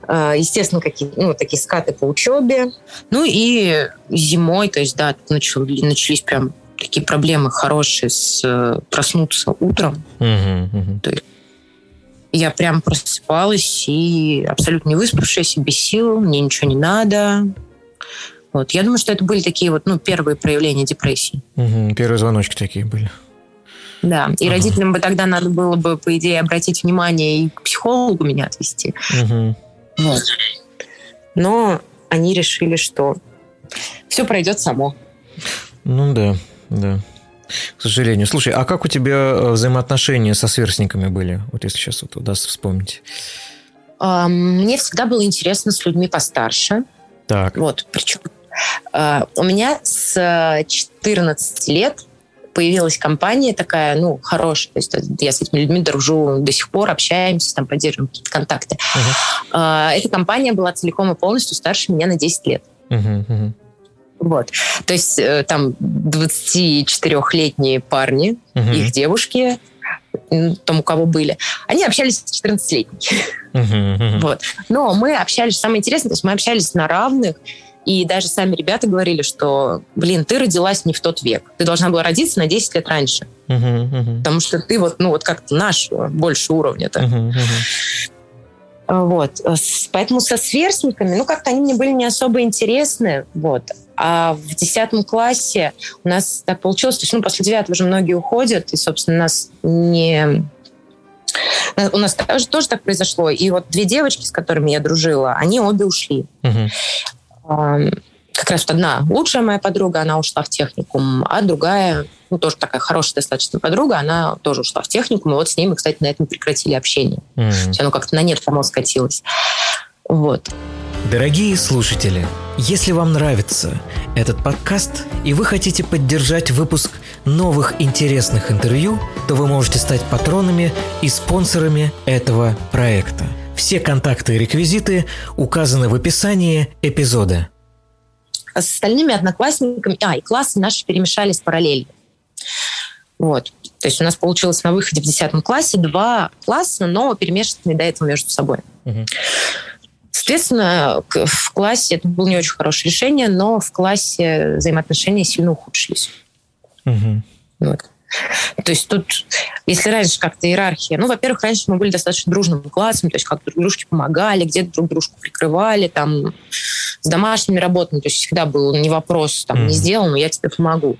э, естественно, какие ну, такие скаты по учебе. Ну и зимой, то есть, да, начались прям такие проблемы хорошие с э, проснуться утром. Uh-huh, uh-huh. То есть я прям просыпалась и абсолютно не выспавшаяся, без сил, мне ничего не надо. Вот. Я думаю, что это были такие вот, ну, первые проявления депрессии. Угу, первые звоночки такие были. Да, и ага. родителям бы тогда надо было бы, по идее, обратить внимание и к психологу меня отвести. Угу. Вот. Но они решили, что все пройдет само. Ну да, да. К сожалению. Слушай, а как у тебя э, взаимоотношения со сверстниками были? Вот если сейчас вот удастся вспомнить. Мне всегда было интересно с людьми постарше. Так. Вот, причем а, у меня с 14 лет появилась компания такая, ну, хорошая. То есть я с этими людьми дружу до сих пор, общаемся, там, поддерживаем какие-то контакты. Uh-huh. Эта компания была целиком и полностью старше меня на 10 лет. Uh-huh, uh-huh. Вот. То есть э, там 24-летние парни, угу. их девушки, там у кого были, они общались с 14-летними. Uh-huh, Вот. Но мы общались, самое интересное, то есть мы общались на равных, и даже сами ребята говорили, что, блин, ты родилась не в тот век. Ты должна была родиться на 10 лет раньше. Uh-huh, uh-huh. Потому что ты вот, ну, вот как-то наш больше уровня-то. Uh-huh, uh-huh. Вот. Поэтому со сверстниками, ну, как-то они мне были не особо интересны. Вот. А в десятом классе у нас так получилось, то есть, ну, после девятого уже многие уходят, и, собственно, нас не... У нас тоже, тоже так произошло. И вот две девочки, с которыми я дружила, они обе ушли. Угу. Как раз вот одна лучшая моя подруга, она ушла в техникум, а другая, ну, тоже такая хорошая достаточно подруга, она тоже ушла в техникум, и вот с ней мы, кстати, на этом прекратили общение. Mm-hmm. То есть оно как-то на нет само скатилось. Вот. Дорогие слушатели, если вам нравится этот подкаст и вы хотите поддержать выпуск новых интересных интервью, то вы можете стать патронами и спонсорами этого проекта. Все контакты и реквизиты указаны в описании эпизода. А с остальными одноклассниками, а, и классы наши перемешались параллельно. Вот. То есть у нас получилось на выходе в 10 классе два класса, но перемешанные до этого между собой. Угу. Соответственно, в классе это было не очень хорошее решение, но в классе взаимоотношения сильно ухудшились. Угу. Вот. То есть тут, если раньше как-то иерархия, ну, во-первых, раньше мы были достаточно дружным классом, то есть как друг дружке помогали, где-то друг дружку прикрывали, там, с домашними работами, то есть всегда был не вопрос, там, не сделал, но я тебе помогу.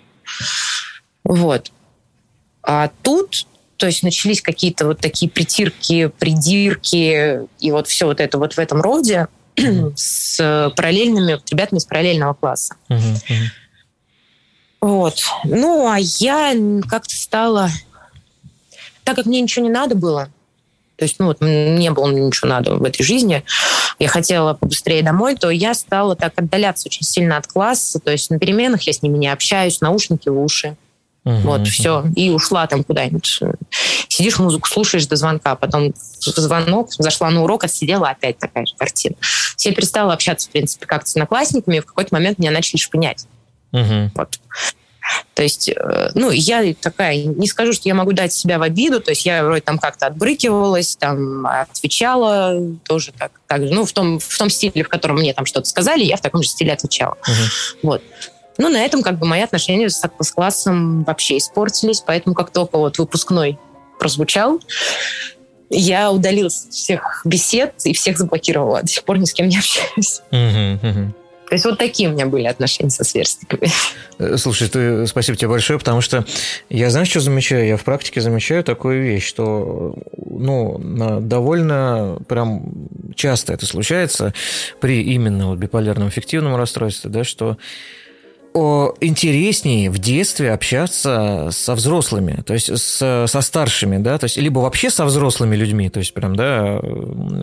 Вот. А тут то есть начались какие-то вот такие притирки, придирки и вот все вот это вот в этом роде с параллельными, ребятами из параллельного класса. Вот. Ну, а я как-то стала... Так как мне ничего не надо было, то есть, ну, вот не было ничего надо в этой жизни, я хотела побыстрее домой, то я стала так отдаляться очень сильно от класса, то есть на переменах я с ними не общаюсь, наушники в уши. Угу, вот, все. И ушла там куда-нибудь. Сидишь, музыку слушаешь до звонка, потом звонок, зашла на урок, отсидела, опять такая же картина. Я перестала общаться, в принципе, как-то с одноклассниками, и в какой-то момент меня начали шпынять. Угу. Вот. То есть, э, ну, я такая, не скажу, что я могу дать себя в обиду, то есть я вроде там как-то отбрыкивалась, там, отвечала тоже так, так ну, в том, в том стиле, в котором мне там что-то сказали, я в таком же стиле отвечала. Uh-huh. Вот. Ну, на этом как бы мои отношения с, с классом вообще испортились, поэтому как только вот выпускной прозвучал, я удалилась всех бесед и всех заблокировала. До сих пор ни с кем не общаюсь. То есть вот такие у меня были отношения со сверстниками. Э, слушай, ты, спасибо тебе большое, потому что я, знаешь, что замечаю? Я в практике замечаю такую вещь, что ну, довольно прям часто это случается при именно вот биполярном эффективном расстройстве, да, что интереснее в детстве общаться со взрослыми, то есть с, со старшими, да, то есть либо вообще со взрослыми людьми, то есть прям, да,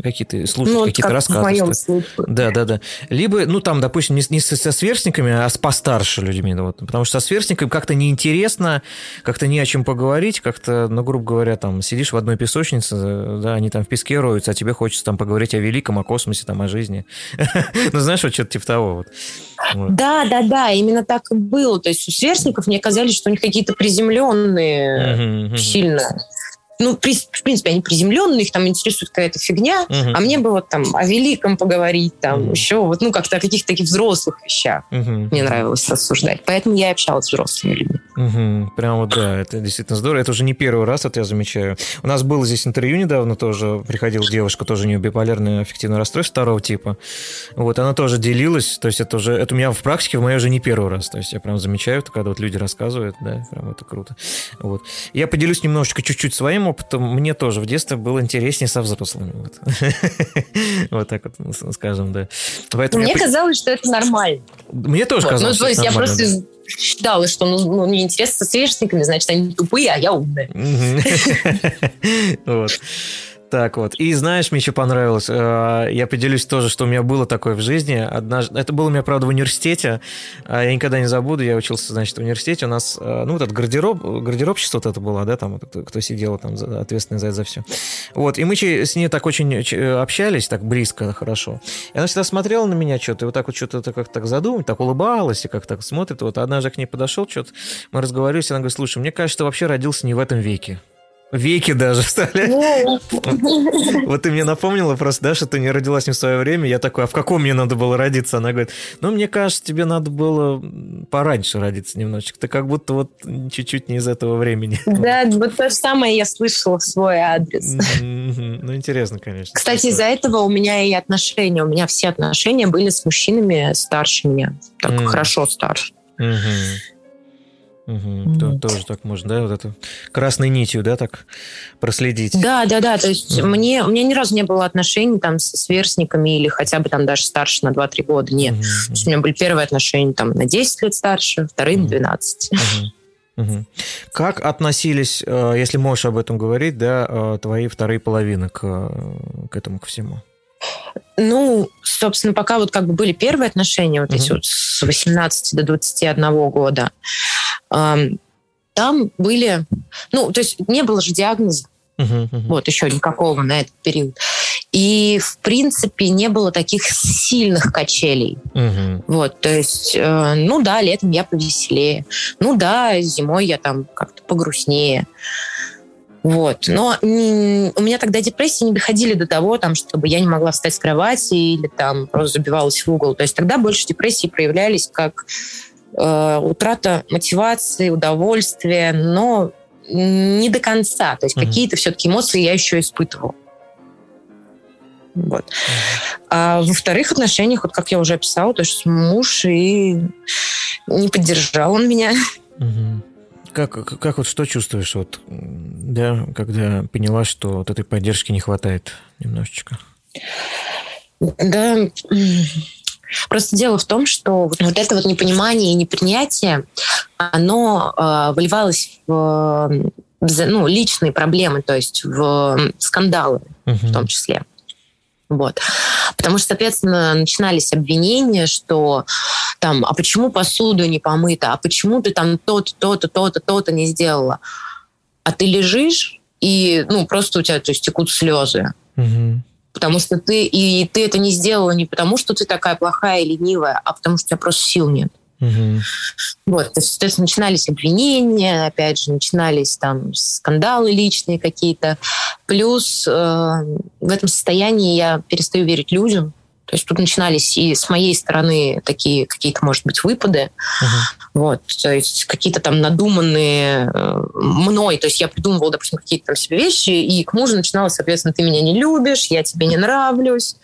какие-то слушать ну, какие-то рассказы. В моем случае. Да, да, да. Либо, ну, там, допустим, не, не со сверстниками, а с постарше людьми, вот, потому что со сверстниками как-то неинтересно, как-то не о чем поговорить, как-то, ну, грубо говоря, там, сидишь в одной песочнице, да, они там в песке роются, а тебе хочется там поговорить о великом, о космосе, там, о жизни. Ну, знаешь, вот что-то типа того. Да, да, да, именно так и было. То есть у сверстников мне казались, что у них какие-то приземленные uh-huh, uh-huh. сильно ну, при, в принципе, они приземленные, их там интересует какая-то фигня, uh-huh. а мне бы вот там о великом поговорить, там uh-huh. еще вот, ну, как-то о каких-то таких взрослых вещах uh-huh. мне нравилось рассуждать. Поэтому я общалась с взрослыми людьми. Uh-huh. Прям вот, да, это действительно здорово. Это уже не первый раз, это я замечаю. У нас было здесь интервью недавно тоже, приходила девушка, тоже у нее биполярное аффективное расстройство второго типа. Вот, она тоже делилась, то есть это уже, это у меня в практике, в моей уже не первый раз. То есть я прям замечаю, когда вот люди рассказывают, да, прям это круто. Вот. Я поделюсь немножечко чуть-чуть своим опытом. Мне тоже в детстве было интереснее со взрослыми. Вот, вот так вот, ну, скажем, да. Поэтому Мне казалось, что это нормально. Мне тоже вот. казалось, Ну, то есть я просто да. считала, что ну, ну, мне интересно со сверстниками, значит, они тупые, а я умная. Вот. Так вот. И знаешь, мне еще понравилось, э, я поделюсь тоже, что у меня было такое в жизни. Однажды, это было у меня, правда, в университете. А я никогда не забуду, я учился, значит, в университете. У нас, э, ну, вот этот гардероб, гардеробщество вот это было, да, там, кто, сидел там, ответственный за, за все. Вот, и мы с ней так очень общались, так близко, хорошо. И она всегда смотрела на меня что-то, и вот так вот что-то как так задумать, так улыбалась, и как так смотрит. Вот однажды к ней подошел, что-то мы разговаривались, и она говорит, слушай, мне кажется, ты вообще родился не в этом веке. Веки даже вставлять. Ну. Вот ты мне напомнила просто, да, что ты не родилась не в свое время. Я такой, а в каком мне надо было родиться? Она говорит, ну, мне кажется, тебе надо было пораньше родиться немножечко. Ты как будто вот чуть-чуть не из этого времени. Да, вот то же самое я слышала в свой адрес. Ну, интересно, конечно. Кстати, из-за этого у меня и отношения, у меня все отношения были с мужчинами старше меня. Так хорошо старше. Угу. Вот. Тоже так можно, да, вот это красной нитью, да, так проследить. Да, да, да. То есть угу. мне, у меня ни разу не было отношений там с сверстниками или хотя бы там даже старше на 2-3 года. Нет. Угу. То есть у меня были первые отношения там на 10 лет старше, вторые угу. на 12. Угу. Угу. Как относились, э, если можешь об этом говорить, да, э, твои вторые половины к, к этому ко всему? Ну, собственно, пока вот как бы были первые отношения, вот угу. эти вот с 18 до 21 года, там были, ну, то есть не было же диагноза, uh-huh, uh-huh. вот еще никакого на этот период. И, в принципе, не было таких сильных качелей. Uh-huh. Вот, то есть, э, ну да, летом я повеселее. Ну да, зимой я там как-то погрустнее. Вот. Но у меня тогда депрессии не доходили до того, там, чтобы я не могла встать с кровати или там просто забивалась в угол. То есть тогда больше депрессии проявлялись как Э, утрата мотивации, удовольствия, но не до конца. То есть mm-hmm. какие-то все-таки эмоции я еще испытывала. Вот. А во вторых отношениях, вот как я уже описала, то есть муж и не поддержал он меня. Угу. Как, как вот что чувствуешь, вот, да, когда поняла, что вот этой поддержки не хватает немножечко? Да, Просто дело в том, что вот это вот непонимание и непринятие, оно э, выливалось в ну, личные проблемы, то есть в скандалы uh-huh. в том числе. Вот. Потому что, соответственно, начинались обвинения, что там, а почему посуду не помыта, а почему ты там то-то, то-то, то-то, то-то не сделала. А ты лежишь, и ну, просто у тебя то есть, текут слезы. Угу. Потому что ты, и ты это не сделала не потому, что ты такая плохая и ленивая, а потому что у тебя просто сил нет. Угу. Вот, то есть, то есть начинались обвинения, опять же, начинались там скандалы личные какие-то. Плюс э, в этом состоянии я перестаю верить людям, то есть тут начинались и с моей стороны такие какие-то, может быть, выпады. Uh-huh. Вот, то есть какие-то там надуманные э, мной. То есть я придумывала, допустим, какие-то там себе вещи, и к мужу начиналось, соответственно, ты меня не любишь, я тебе не нравлюсь.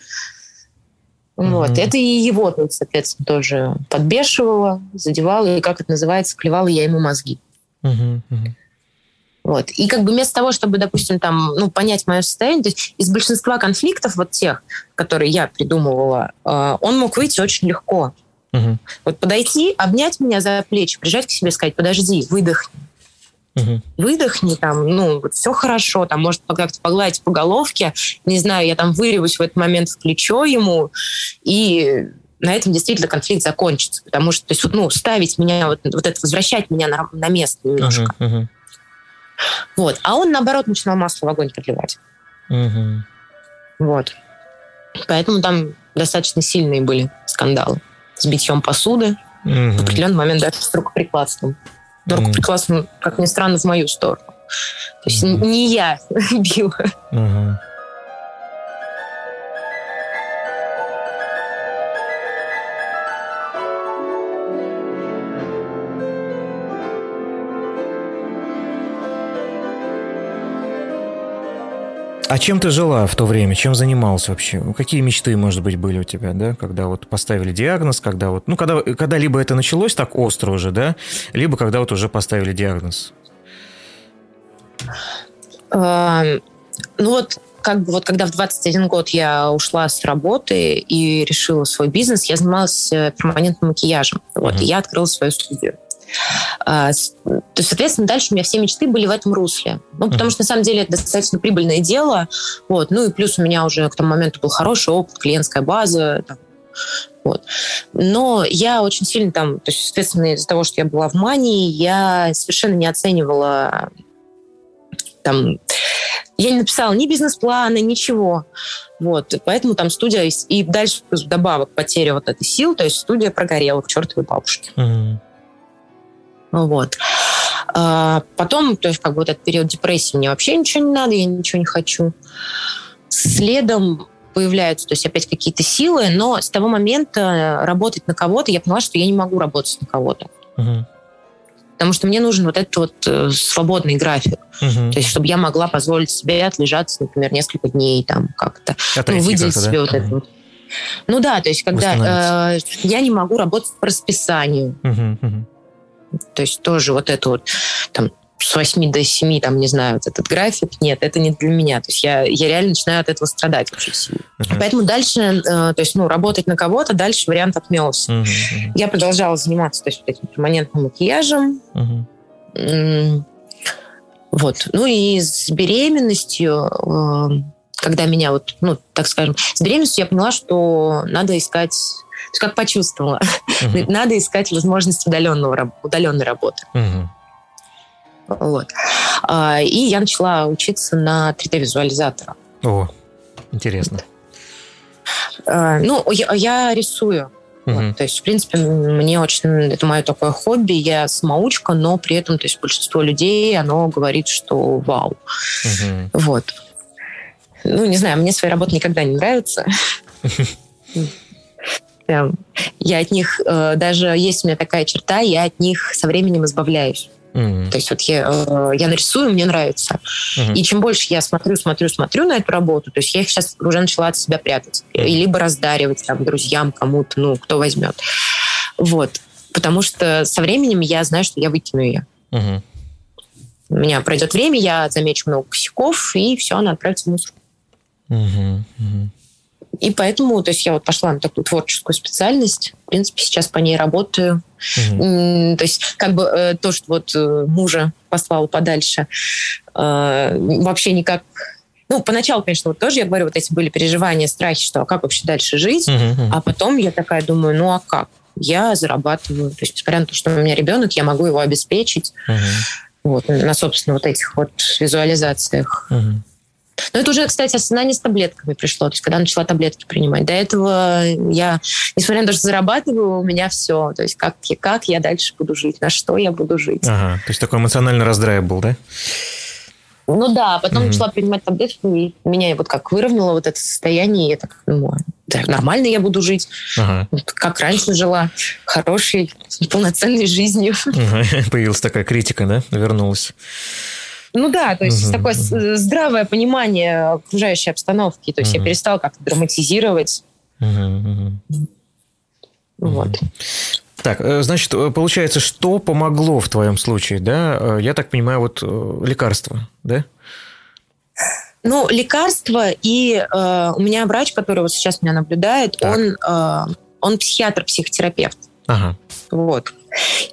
Uh-huh. Вот. Это и его, соответственно, тоже подбешивало, задевало, и, как это называется, клевала я ему мозги. Uh-huh. Вот. И как бы вместо того, чтобы, допустим, там, ну, понять мое состояние, то есть из большинства конфликтов, вот тех, которые я придумывала, э, он мог выйти очень легко. Угу. Вот подойти, обнять меня за плечи, прижать к себе, сказать, подожди, выдохни. Угу. Выдохни, там, ну, все хорошо, там, может, как-то погладить по головке, не знаю, я там выревусь в этот момент в плечо ему, и на этом действительно конфликт закончится, потому что, то есть, ну, ставить меня, вот, вот это, возвращать меня на, на место немножко. Uh-huh, uh-huh. Вот. А он, наоборот, начинал масло в огонь подливать. Угу. Вот. Поэтому там достаточно сильные были скандалы с битьем посуды. Угу. В определенный момент даже с рукоприкладством. Но рукоприкладством, как ни странно, в мою сторону. То есть не я била. А чем ты жила в то время? Чем занималась вообще? Какие мечты, может быть, были у тебя, да? Когда вот поставили диагноз, когда вот... Ну, когда, когда либо это началось так остро уже, да? Либо когда вот уже поставили диагноз. ну вот как бы вот когда в 21 год я ушла с работы и решила свой бизнес, я занималась э, перманентным макияжем. Вот, uh-huh. и я открыла свою студию. А, то есть, соответственно, дальше у меня все мечты были в этом русле. Ну, потому что, на самом деле, это достаточно прибыльное дело. Вот. Ну, и плюс у меня уже к тому моменту был хороший опыт, клиентская база. Там, вот. Но я очень сильно там, то есть, соответственно, из-за того, что я была в мании, я совершенно не оценивала там, я не написала ни бизнес-плана, ничего. Вот, поэтому там студия, и дальше добавок потеря вот этой сил, то есть студия прогорела к чертовой бабушке. Mm-hmm. Вот. А потом, то есть как бы вот этот период депрессии, мне вообще ничего не надо, я ничего не хочу. Следом появляются, то есть опять какие-то силы, но с того момента работать на кого-то, я поняла, что я не могу работать на кого-то. Угу. Потому что мне нужен вот этот вот э, свободный график. Угу. То есть, чтобы я могла позволить себе отлежаться, например, несколько дней там как-то. Ну, выделить как себе да? вот угу. это вот. Ну да, то есть, когда э, я не могу работать по расписанию. Угу. То есть тоже вот это вот там с 8 до 7, там, не знаю, вот этот график, нет, это не для меня. То есть я, я реально начинаю от этого страдать очень сильно. Uh-huh. Поэтому дальше, э, то есть, ну, работать на кого-то, дальше вариант отмелся. Uh-huh. Uh-huh. Я продолжала заниматься, то есть, этим перманентным макияжем. Uh-huh. Вот. Ну и с беременностью, э, когда меня вот, ну, так скажем, с беременностью я поняла, что надо искать как почувствовала. Uh-huh. Надо искать возможность удаленного, удаленной работы. Uh-huh. Вот. А, и я начала учиться на 3D-визуализатора. О, интересно. А, ну, я, я рисую. Угу. Вот, то есть, в принципе, мне очень... Это мое такое хобби. Я самоучка, но при этом, то есть, большинство людей, оно говорит, что вау. Угу. Вот. Ну, не знаю, мне своя работа никогда не нравится. Я от них, э, даже есть у меня такая черта, я от них со временем избавляюсь. Mm-hmm. То есть вот я, э, я нарисую, мне нравится. Mm-hmm. И чем больше я смотрю, смотрю, смотрю на эту работу, то есть я их сейчас уже начала от себя прятать. Mm-hmm. И либо раздаривать там, друзьям, кому-то, ну, кто возьмет. Вот. Потому что со временем я знаю, что я выкину ее. Mm-hmm. У меня пройдет время, я замечу много косяков, и все, она отправится в мусор. Mm-hmm. Mm-hmm. И поэтому, то есть я вот пошла на такую творческую специальность. В принципе, сейчас по ней работаю. Угу. То есть как бы э, то, что вот э, мужа послал подальше, э, вообще никак ну, поначалу, конечно, вот тоже я говорю, вот эти были переживания, страхи, что а как вообще дальше жить, uh-huh. а потом я такая думаю, ну а как? Я зарабатываю, то есть несмотря на то, что у меня ребенок, я могу его обеспечить, uh-huh. вот на собственно вот этих вот визуализациях. Uh-huh. Но это уже, кстати, осознание с таблетками пришло, то есть когда начала таблетки принимать. До этого я, несмотря на то, что зарабатываю, у меня все. То есть как, как я дальше буду жить, на что я буду жить. Ага, то есть такой эмоциональный раздрай был, да? Ну да, потом mm-hmm. начала принимать таблетки, и меня вот как выровняло вот это состояние, и я так, ну, да, нормально я буду жить, ага. как раньше жила, хорошей, полноценной жизнью. Ага. Появилась такая критика, да, вернулась. Ну да, то есть угу, такое угу. здравое понимание окружающей обстановки. То есть угу. я перестала как-то драматизировать. Угу, угу. Вот. Так, э, значит, э, получается, что помогло в твоем случае, да? Э, я так понимаю, вот лекарства, да? Ну, лекарства и э, у меня врач, который вот сейчас меня наблюдает, так. он э, он психиатр-психотерапевт. Ага. Вот.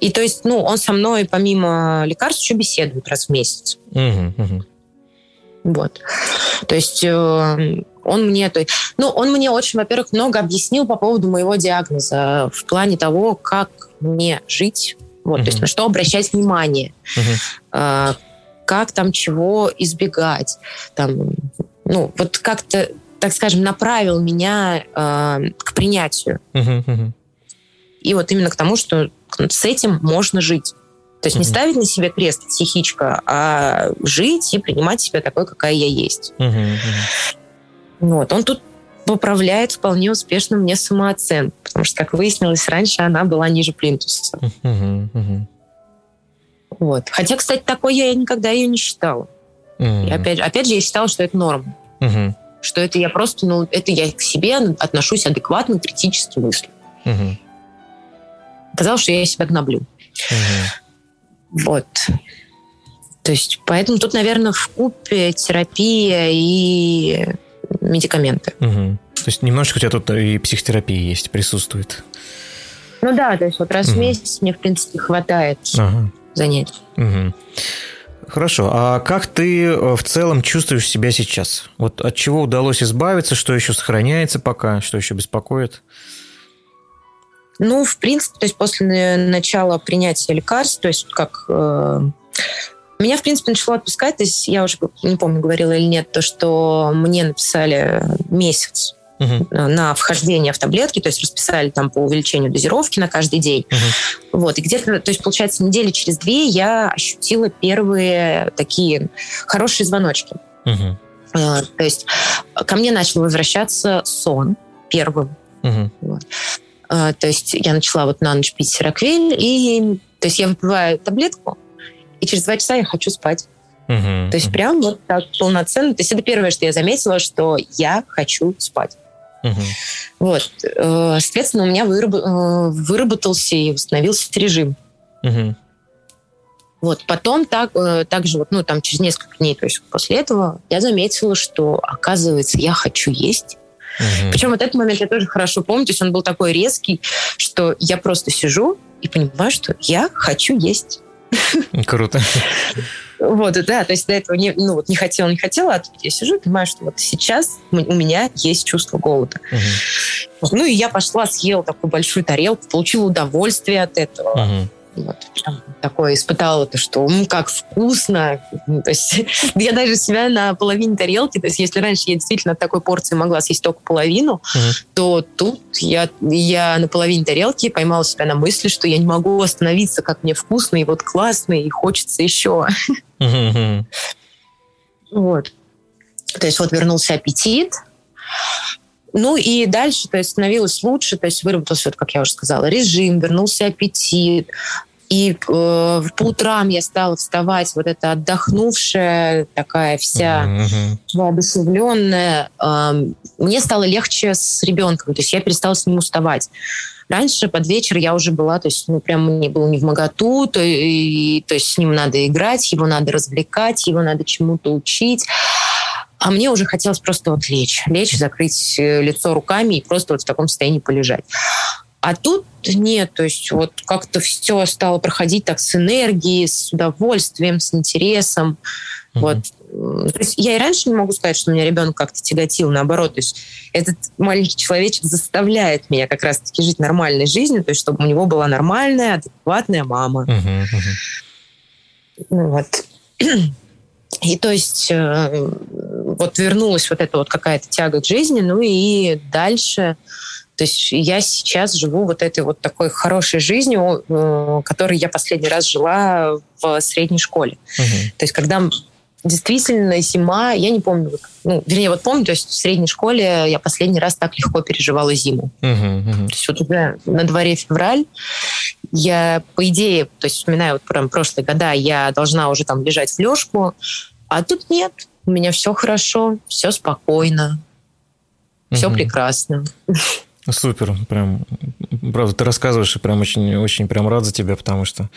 И то есть, ну, он со мной помимо лекарств еще беседует раз в месяц. Угу, угу. Вот. То есть э, он мне, то, ну, он мне очень, во-первых, много объяснил по поводу моего диагноза в плане того, как мне жить, вот, угу. то есть на что обращать внимание, угу. э, как там чего избегать, там, ну, вот как-то, так скажем, направил меня э, к принятию. Угу, угу. И вот именно к тому, что с этим можно жить. То есть mm-hmm. не ставить на себе крест психичка, а жить и принимать себя такой, какая я есть. Mm-hmm. Вот. Он тут поправляет вполне успешно мне самооценку, потому что, как выяснилось, раньше она была ниже плинтуса. Mm-hmm. Mm-hmm. Вот. Хотя, кстати, такой я никогда ее не считала. Mm-hmm. И опять, опять же, я считала, что это норма. Mm-hmm. Что это я просто, ну, это я к себе отношусь адекватно, критически мыслю. Mm-hmm. Казалось, что я себя гноблю. Угу. Вот. То есть, поэтому тут, наверное, в купе терапия и медикаменты. Угу. То есть немножечко у тебя тут и психотерапия есть, присутствует. Ну да, то есть вот раз угу. в месяц мне, в принципе, хватает ага. занятий. Угу. Хорошо. А как ты э, в целом чувствуешь себя сейчас? Вот от чего удалось избавиться, что еще сохраняется пока, что еще беспокоит? Ну, в принципе, то есть после начала принятия лекарств, то есть как э, меня, в принципе, начало отпускать, то есть я уже не помню, говорила или нет, то, что мне написали месяц. угу. на вхождение в таблетки, то есть расписали там по увеличению дозировки на каждый день. Угу. Вот, и где-то, то есть, получается, недели через две я ощутила первые такие хорошие звоночки. Угу. То есть ко мне начал возвращаться сон первым. Угу. Вот. То есть я начала вот на ночь пить сироквель, и то есть я выпиваю таблетку, и через два часа я хочу спать. Угу. То есть прям вот так полноценно. То есть это первое, что я заметила, что я хочу спать. Угу. Вот. Э, соответственно, у меня выраб... Э, выработался и восстановился режим. Угу. Вот. Потом так, э, также вот, ну, там, через несколько дней, то есть после этого, я заметила, что, оказывается, я хочу есть. Угу. Причем вот этот момент я тоже хорошо помню. То есть он был такой резкий, что я просто сижу и понимаю, что я хочу есть. Круто. Вот, да, то есть до этого не, ну, вот не хотела, не хотела, а тут я сижу и понимаю, что вот сейчас у меня есть чувство голода. Угу. Ну и я пошла, съела такую большую тарелку, получила удовольствие от этого. Угу. Вот, прям такое испытала то, что м, как вкусно. Ну, то есть я даже себя на половине тарелки, то есть если раньше я действительно от такой порции могла съесть только половину, mm-hmm. то тут я, я на половине тарелки поймала себя на мысли, что я не могу остановиться, как мне вкусно и вот классно, и хочется еще. Mm-hmm. Вот. То есть вот вернулся аппетит. Ну и дальше, то есть становилось лучше, то есть выработался, вот, как я уже сказала, режим, вернулся аппетит. И э, по утрам я стала вставать, вот эта отдохнувшая, такая вся mm-hmm. воодушевленная. Э, мне стало легче с ребенком, то есть я перестала с ним уставать. Раньше под вечер я уже была, то есть, ну, прям мне было не в моготу, то, и, то есть с ним надо играть, его надо развлекать, его надо чему-то учить. А мне уже хотелось просто вот лечь, лечь, закрыть э, лицо руками и просто вот в таком состоянии полежать. А тут нет, то есть вот как-то все стало проходить так с энергией, с удовольствием, с интересом. Mm-hmm. Вот. То есть я и раньше не могу сказать, что меня ребенок как-то тяготил, наоборот. То есть этот маленький человечек заставляет меня как раз-таки жить нормальной жизнью, то есть чтобы у него была нормальная, адекватная мама. Mm-hmm. Ну, вот. И то есть э, вот вернулась вот эта вот какая-то тяга к жизни, ну и дальше, то есть я сейчас живу вот этой вот такой хорошей жизнью, э, которой я последний раз жила в средней школе. Угу. То есть когда действительно зима, я не помню, ну, вернее, вот помню, то есть в средней школе я последний раз так легко переживала зиму. Uh-huh, uh-huh. То есть вот уже на дворе февраль, я, по идее, то есть вспоминаю вот прям прошлые года, я должна уже там лежать в лёжку, а тут нет. У меня все хорошо, все спокойно, все угу. прекрасно. Супер, прям, правда, ты рассказываешь, и прям очень, очень прям рад за тебя, потому что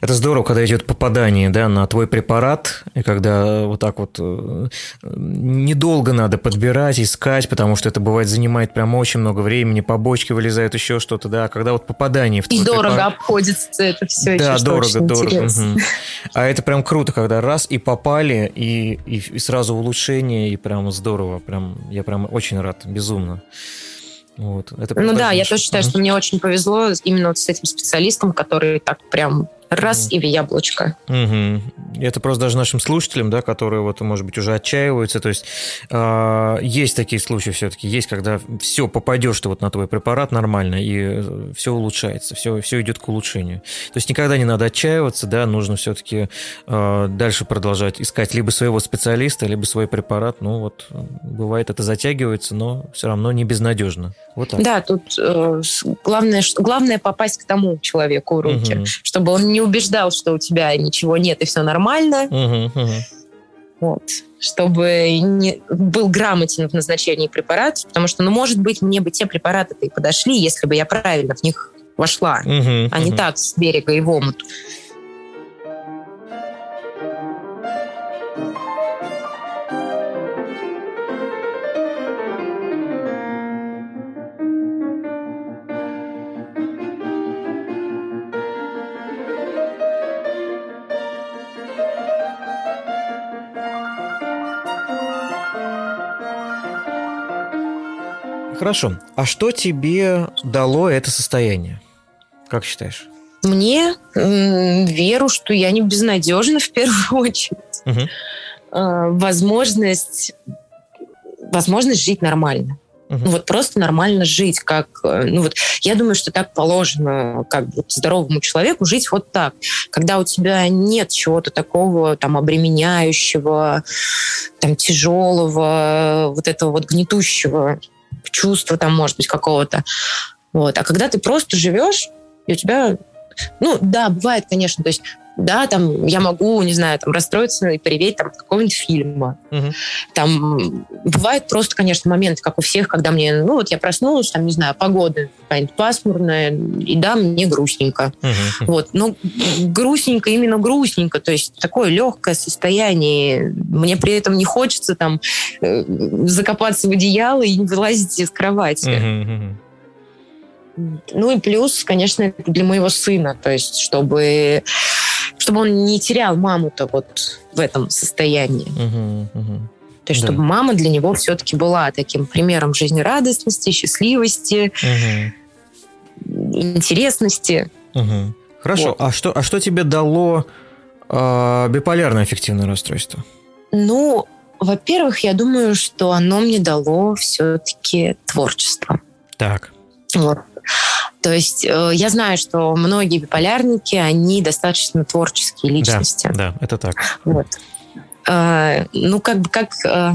это здорово, когда идет попадание, да, на твой препарат, и когда вот так вот э, недолго надо подбирать, искать, потому что это бывает занимает прям очень много времени, побочки вылезают, еще что-то, да, когда вот попадание в твой И дорого препарат... обходится это все. Да, еще, дорого, дорого. Угу. А это прям круто, когда раз и попали, и, и, и сразу улучшение, и прям здорово, прям, я прям очень рад, безумно. Вот. Это ну да, я тоже считаю, что мне очень повезло именно вот с этим специалистом, который так прям раз угу. и в яблочко. Угу. Это просто даже нашим слушателям, да, которые вот, может быть, уже отчаиваются, то есть э, есть такие случаи все-таки, есть, когда все попадешь ты вот на твой препарат нормально и все улучшается, все, все идет к улучшению. То есть никогда не надо отчаиваться, да, нужно все-таки э, дальше продолжать искать либо своего специалиста, либо свой препарат. Ну вот бывает это затягивается, но все равно не безнадежно. Вот так. Да, тут э, главное, главное попасть к тому человеку в руки, угу. чтобы он не убеждал, что у тебя ничего нет и все нормально. Угу, угу. Вот. Чтобы не, был грамотен в назначении препаратов, потому что, ну, может быть, мне бы те препараты-то и подошли, если бы я правильно в них вошла, угу, а не так с берега и в омут. Хорошо. А что тебе дало это состояние? Как считаешь? Мне веру, что я не безнадежна в первую очередь. Угу. возможность, возможность жить нормально. Угу. Вот просто нормально жить, как, э, ну вот, я думаю, что так положено, как бы здоровому человеку жить вот так, когда у тебя нет чего-то такого там обременяющего, там тяжелого, вот этого вот гнетущего чувства там, может быть, какого-то. Вот. А когда ты просто живешь, и у тебя ну, да, бывает, конечно. То есть да, там я могу, не знаю, там расстроиться и приветь там какого-нибудь фильма. Угу. Там бывают просто, конечно, моменты, как у всех, когда мне, ну вот я проснулась, там, не знаю, погода какая-нибудь пасмурная, и да, мне грустненько. Угу. Вот, но грустненько, именно грустненько, то есть такое легкое состояние. Мне при этом не хочется там э, закопаться в одеяло и не вылазить из кровати. Угу. Ну и плюс, конечно, для моего сына, то есть чтобы чтобы он не терял маму-то вот в этом состоянии. Угу, угу. То есть, да. чтобы мама для него все-таки была таким примером жизнерадостности, счастливости, угу. интересности. Угу. Хорошо. Вот. А, что, а что тебе дало э, биполярное аффективное расстройство? Ну, во-первых, я думаю, что оно мне дало все-таки творчество. Так. Вот. То есть э, я знаю, что многие биполярники, они достаточно творческие личности. Да, да это так. Вот. Э, ну, как бы как... Э,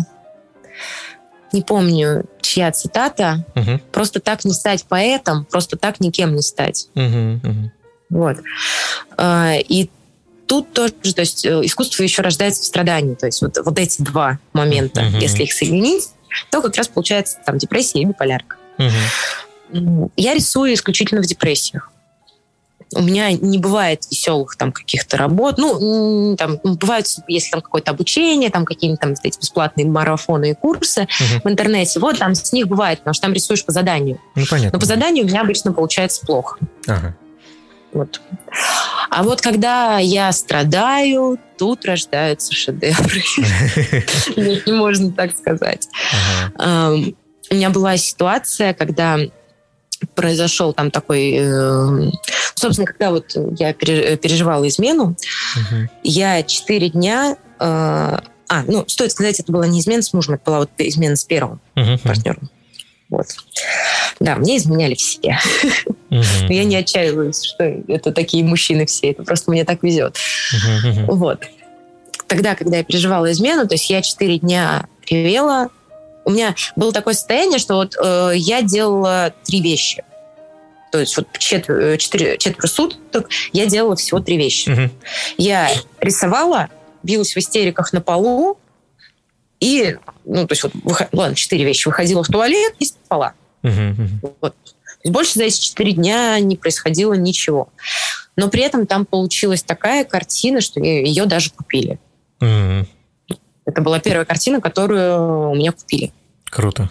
не помню, чья цитата. Угу. Просто так не стать поэтом, просто так никем не стать. Угу, угу. Вот. И тут тоже, то есть искусство еще рождается в страдании. То есть вот, вот эти два момента, угу. если их соединить, то как раз получается там депрессия и биполярка. Угу. Я рисую исключительно в депрессиях. У меня не бывает веселых там каких-то работ. Ну, там бывают, если там какое-то обучение, там какие-нибудь там эти бесплатные марафоны и курсы угу. в интернете. Вот там с них бывает, потому что там рисуешь по заданию. Ну, понятно. Но по заданию у меня обычно получается плохо. Ага. Вот. А вот когда я страдаю, тут рождаются шедевры. Не можно так сказать. У меня была ситуация, когда произошел там такой... Э, собственно, когда вот я переживала измену, угу. я четыре дня... Э, а, ну, стоит сказать, это была не измена с мужем, это была вот измена с первым угу. партнером. Вот. Да, мне изменяли все. Но я не отчаиваюсь, что это такие мужчины все. Это просто мне так везет. Вот. Тогда, когда я переживала измену, то есть я четыре дня ревела, у меня было такое состояние, что вот э, я делала три вещи. То есть вот четвер, четыре, четверо суток я делала всего три вещи. Угу. Я рисовала, билась в истериках на полу, и, ну, то есть вот, выход... ладно, четыре вещи. Выходила в туалет и спала. Угу. Вот. больше за эти четыре дня не происходило ничего. Но при этом там получилась такая картина, что ее даже купили. Угу. Это была первая картина, которую у меня купили. Круто.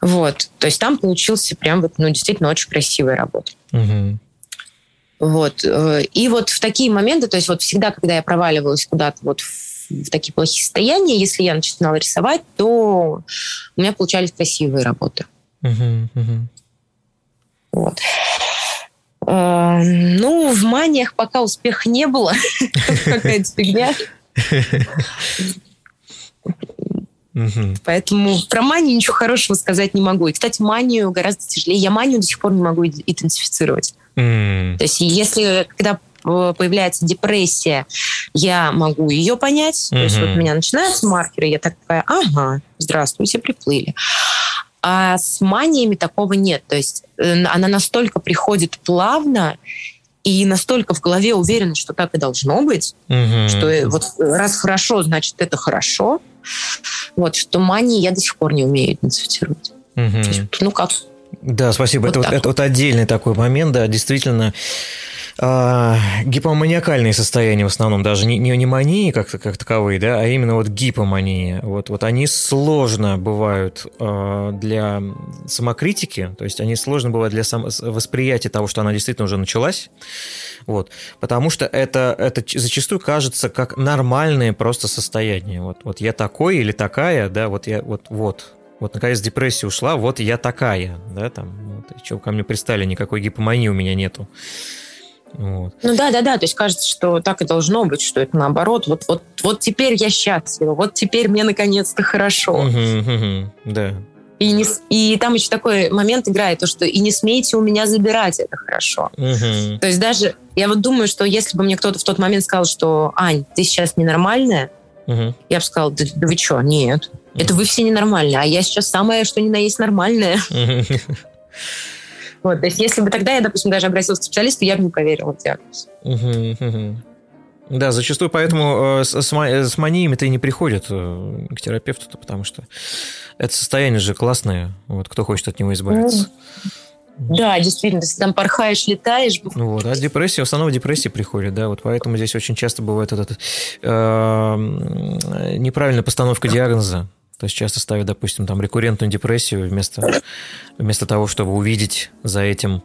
Вот. То есть там получился прям вот, ну, действительно очень красивая работа. Угу. Вот. Э, и вот в такие моменты, то есть вот всегда, когда я проваливалась куда-то вот в такие плохие состояния, если я начинала рисовать, то у меня получались красивые работы. Угу, угу. Вот. Э, ну, в маниях пока успеха не было. Какая-то фигня. Угу. Поэтому про манию ничего хорошего сказать не могу. И, кстати, манию гораздо тяжелее. Я манию до сих пор не могу идентифицировать. Mm. То есть если когда э, появляется депрессия, я могу ее понять. Mm-hmm. То есть вот у меня начинаются маркеры, я такая, ага, здравствуйте, приплыли. А с маниями такого нет. То есть э, она настолько приходит плавно, и настолько в голове уверена, что так и должно быть, mm-hmm. что э, вот раз хорошо, значит это хорошо. Вот, что мании я до сих пор не умею идентифицировать. Угу. есть, ну как? Да, спасибо. Вот это, вот, это вот отдельный такой момент, да, действительно э, гипоманиакальные состояния в основном, даже не, не, не мании как, как таковые, да, а именно вот гипомания. Вот, вот они сложно бывают э, для самокритики, то есть они сложно бывают для сам, восприятия того, что она действительно уже началась. Вот, потому что это, это зачастую кажется как нормальное просто состояние. Вот, вот я такой или такая, да, вот я вот, вот, вот наконец депрессия ушла, вот я такая, да, там, вот, что ко мне пристали, никакой гипомании у меня нету. Вот. Ну да, да, да. То есть кажется, что так и должно быть, что это наоборот. Вот, вот, вот теперь я счастлива, вот теперь мне наконец-то хорошо. Угу, угу, да. И, не, и там еще такой момент играет, то, что и не смейте у меня забирать, это хорошо. Мгм. То есть даже, я вот думаю, что если бы мне кто-то в тот момент сказал, что, Ань, ты сейчас ненормальная, Мгм. я бы сказала, да, да вы что, нет, это вы все ненормальные, а я сейчас самое, что ни на есть нормальное. Мгм. Вот, то есть если бы тогда я, допустим, даже обратилась к специалисту, я бы не поверила в диагноз. Да, зачастую поэтому э, с, с ма- с маниями-то и не приходят э, к терапевту, потому что это состояние же классное, вот кто хочет от него избавиться. Да, действительно, ты там порхаешь, летаешь, Ну вот, а депрессия, в основном депрессия приходит, да, вот поэтому здесь очень часто бывает вот эта э, м, неправильная постановка диагноза. То есть часто ставят, допустим, там рекуррентную депрессию вместо, вместо того, чтобы увидеть за этим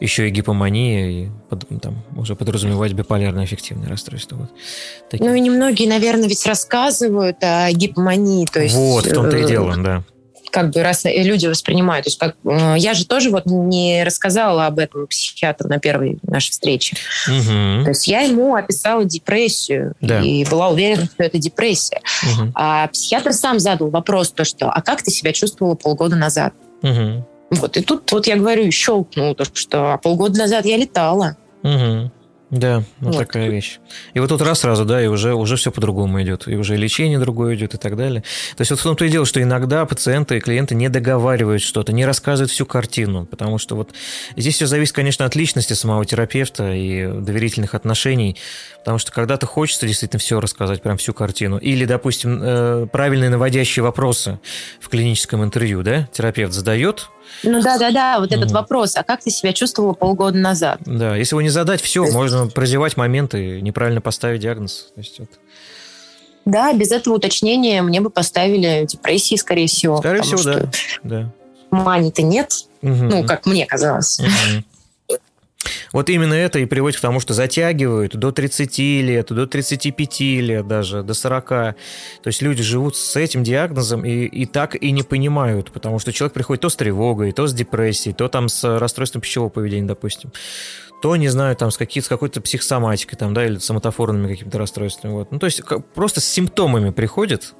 еще и гипомания и под- там, уже подразумевать биполярное аффективное расстройство. Вот. Такие. Ну и немногие, наверное, ведь рассказывают о гипомании, то есть... вот, в том-то и э, дело, да. Как бы раз люди воспринимают. То есть как, э, я же тоже вот не рассказала об этом психиатру на первой нашей встрече. Мгм. То есть я ему описала депрессию Да. и была уверена, что это депрессия. Мгм. А психиатр сам задал вопрос, то что, а как ты себя чувствовала полгода назад? Мгм. Вот, и тут вот я говорю, щелкнул, то, что а полгода назад я летала. Мгм. Да, вот, Вот. такая вещь. И вот тут раз сразу, да, и уже, уже все по-другому идет. И уже лечение другое идет и так далее. То есть вот в том-то и дело, что иногда пациенты и клиенты не договаривают что-то, не рассказывают всю картину. Потому что вот здесь все зависит, конечно, от личности самого терапевта и доверительных отношений. Потому что когда-то хочется действительно все рассказать, прям всю картину. Или, допустим, э, правильные наводящие вопросы в клиническом интервью, да, терапевт задает, Ну да-да-да, вот этот Мгм. вопрос, а как ты себя чувствовала полгода назад? Да, если его не задать, все, есть- можно прозевать моменты, неправильно поставить диагноз. То есть вот, Да, без этого уточнения мне бы поставили депрессии, скорее всего. скорее всего, да. да. Мани-то нет, Мгм. ну, как мне казалось. Мгм. Вот именно это и приводит к тому, что затягивают до 30 лет, до 35 лет даже, до 40. То есть люди живут с этим диагнозом и, и так и не понимают, потому что человек приходит то с тревогой, то с депрессией, то там с расстройством пищевого поведения, допустим, то, не знаю, там с, какие, с какой-то психосоматикой, там, да, или соматофорными какими-то расстройствами. Вот. Ну, то есть как- просто с симптомами приходит,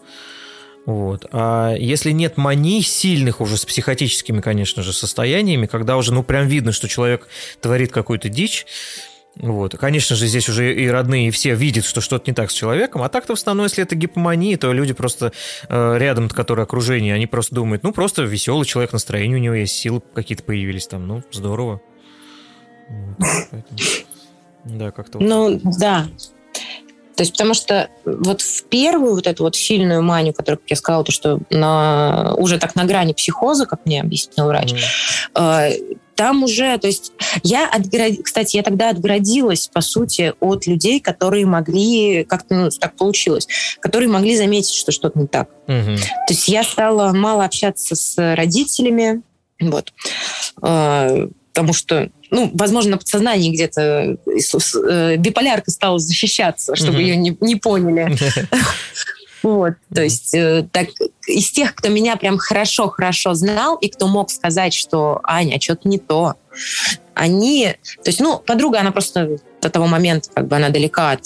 вот. А если нет маний сильных уже с психотическими, конечно же, состояниями, когда уже, ну, прям видно, что человек творит какую-то дичь, вот. Конечно же, здесь уже и родные, и все видят, что что-то не так с человеком. А так-то в основном, если это гипомания, то люди просто э, рядом, которые окружение, они просто думают, ну, просто веселый человек, настроение у него есть, силы какие-то появились там, ну, здорово. Вот. Поэтому, Да, как-то вот Ну, да. То есть, потому что вот в первую вот эту вот сильную манию, которую, как я сказала, то, что на, уже так на грани психоза, как мне объяснил врач, Мгм. э, там уже, то есть я, отгород- кстати, я тогда отгородилась, по сути, от людей, которые могли, как-то ну, так получилось, которые могли заметить, что что-то не так. Мгм. То есть я стала мало общаться с родителями, вот, Э, потому что, ну, возможно, на подсознании где-то э, биполярка стала защищаться, чтобы ее не, не поняли. Вот, то есть э, так, из тех, кто меня прям хорошо-хорошо знал и кто мог сказать, что Аня, что-то не то, они, то есть, ну, подруга, она просто до того момента, как бы она далека от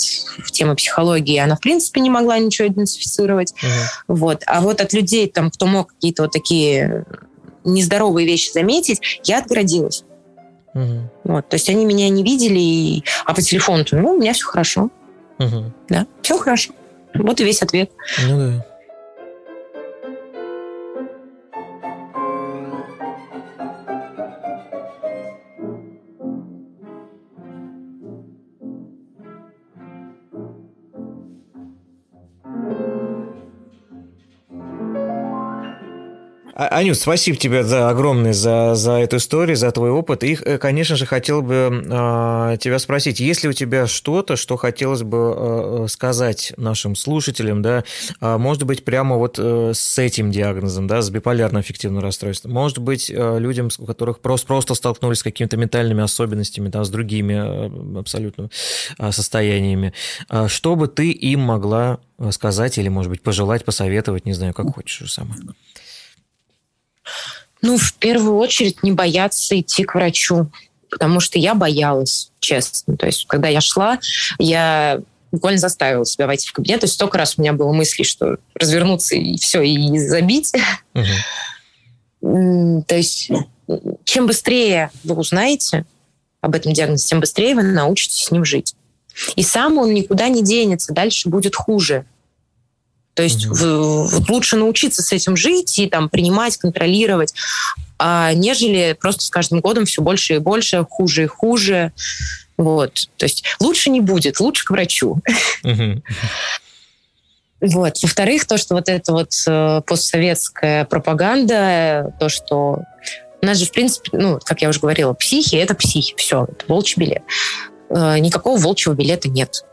темы психологии, она, в принципе, не могла ничего идентифицировать. Мгм. Вот. А вот от людей, там, кто мог какие-то вот такие нездоровые вещи заметить, я отгородилась. Мгм. Вот. То есть они меня не видели, и... а по телефону, ну, у меня все хорошо. Мгм. Да, все хорошо. Вот и весь ответ. Ну да. А- Анют, спасибо тебе за огромное за, за эту историю, за твой опыт. И, э, конечно же, хотел бы а, тебя спросить, есть ли у тебя что-то, что хотелось бы а, сказать нашим слушателям, да, а, может быть, прямо вот э, с этим диагнозом, да, с биполярно-аффективным расстройством, может быть, э, людям, у которых просто, просто столкнулись с какими-то ментальными особенностями, да, с другими э, абсолютно а, состояниями, А что бы ты им могла э, сказать или, может быть, пожелать, посоветовать, не знаю, как хочешь сама. Ну, в первую очередь, не бояться идти к врачу, потому что я боялась, честно. То есть, когда я шла, я буквально заставила себя войти в кабинет. То есть, столько раз у меня было мысли, что развернуться и все, и забить. То есть чем быстрее вы узнаете об этом диагнозе, тем быстрее вы научитесь с ним жить. И сам он никуда не денется, дальше будет хуже. То есть mm-hmm. вот лучше научиться с этим жить и там принимать, контролировать, а, нежели просто с каждым годом все больше и больше, хуже и хуже. Вот. То есть лучше не будет, лучше к врачу. Mm-hmm. Вот. Во-вторых, то, что вот эта вот э, постсоветская пропаганда, то, что у нас же, в принципе, ну, как я уже говорила, психи — это психи, все, это волчий билет. Э, никакого волчьего билета нет.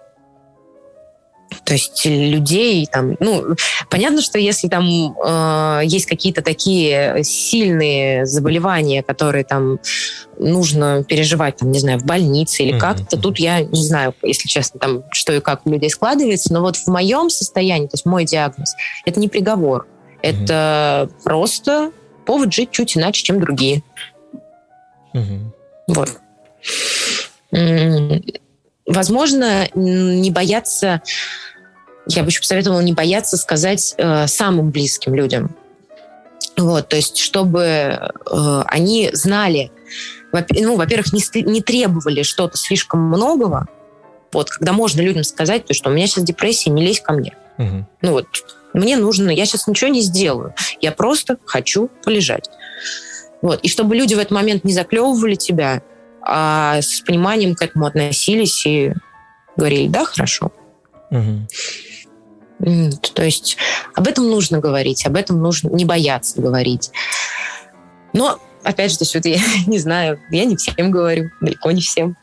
То есть людей там, ну, понятно, что если там э, есть какие-то такие сильные заболевания, которые там нужно переживать, там, не знаю, в больнице или mm-hmm. как-то, тут я не знаю, если честно, там, что и как у людей складывается, но вот в моем состоянии, то есть мой диагноз, это не приговор, mm-hmm. это просто повод жить чуть иначе, чем другие. Mm-hmm. Вот. Возможно, не бояться я бы еще посоветовала не бояться сказать э, самым близким людям. Вот, то есть, чтобы э, они знали, ну, во-первых, не, не требовали что-то слишком многого, вот, когда можно людям сказать, то, что у меня сейчас депрессия, не лезь ко мне. Угу. Ну вот, мне нужно, я сейчас ничего не сделаю, я просто хочу полежать. Вот, и чтобы люди в этот момент не заклевывали тебя, а с пониманием к этому относились и говорили, да, хорошо. Угу. То есть об этом нужно говорить, об этом нужно не бояться говорить. Но, опять же, то есть вот я не знаю, я не всем говорю, далеко не всем.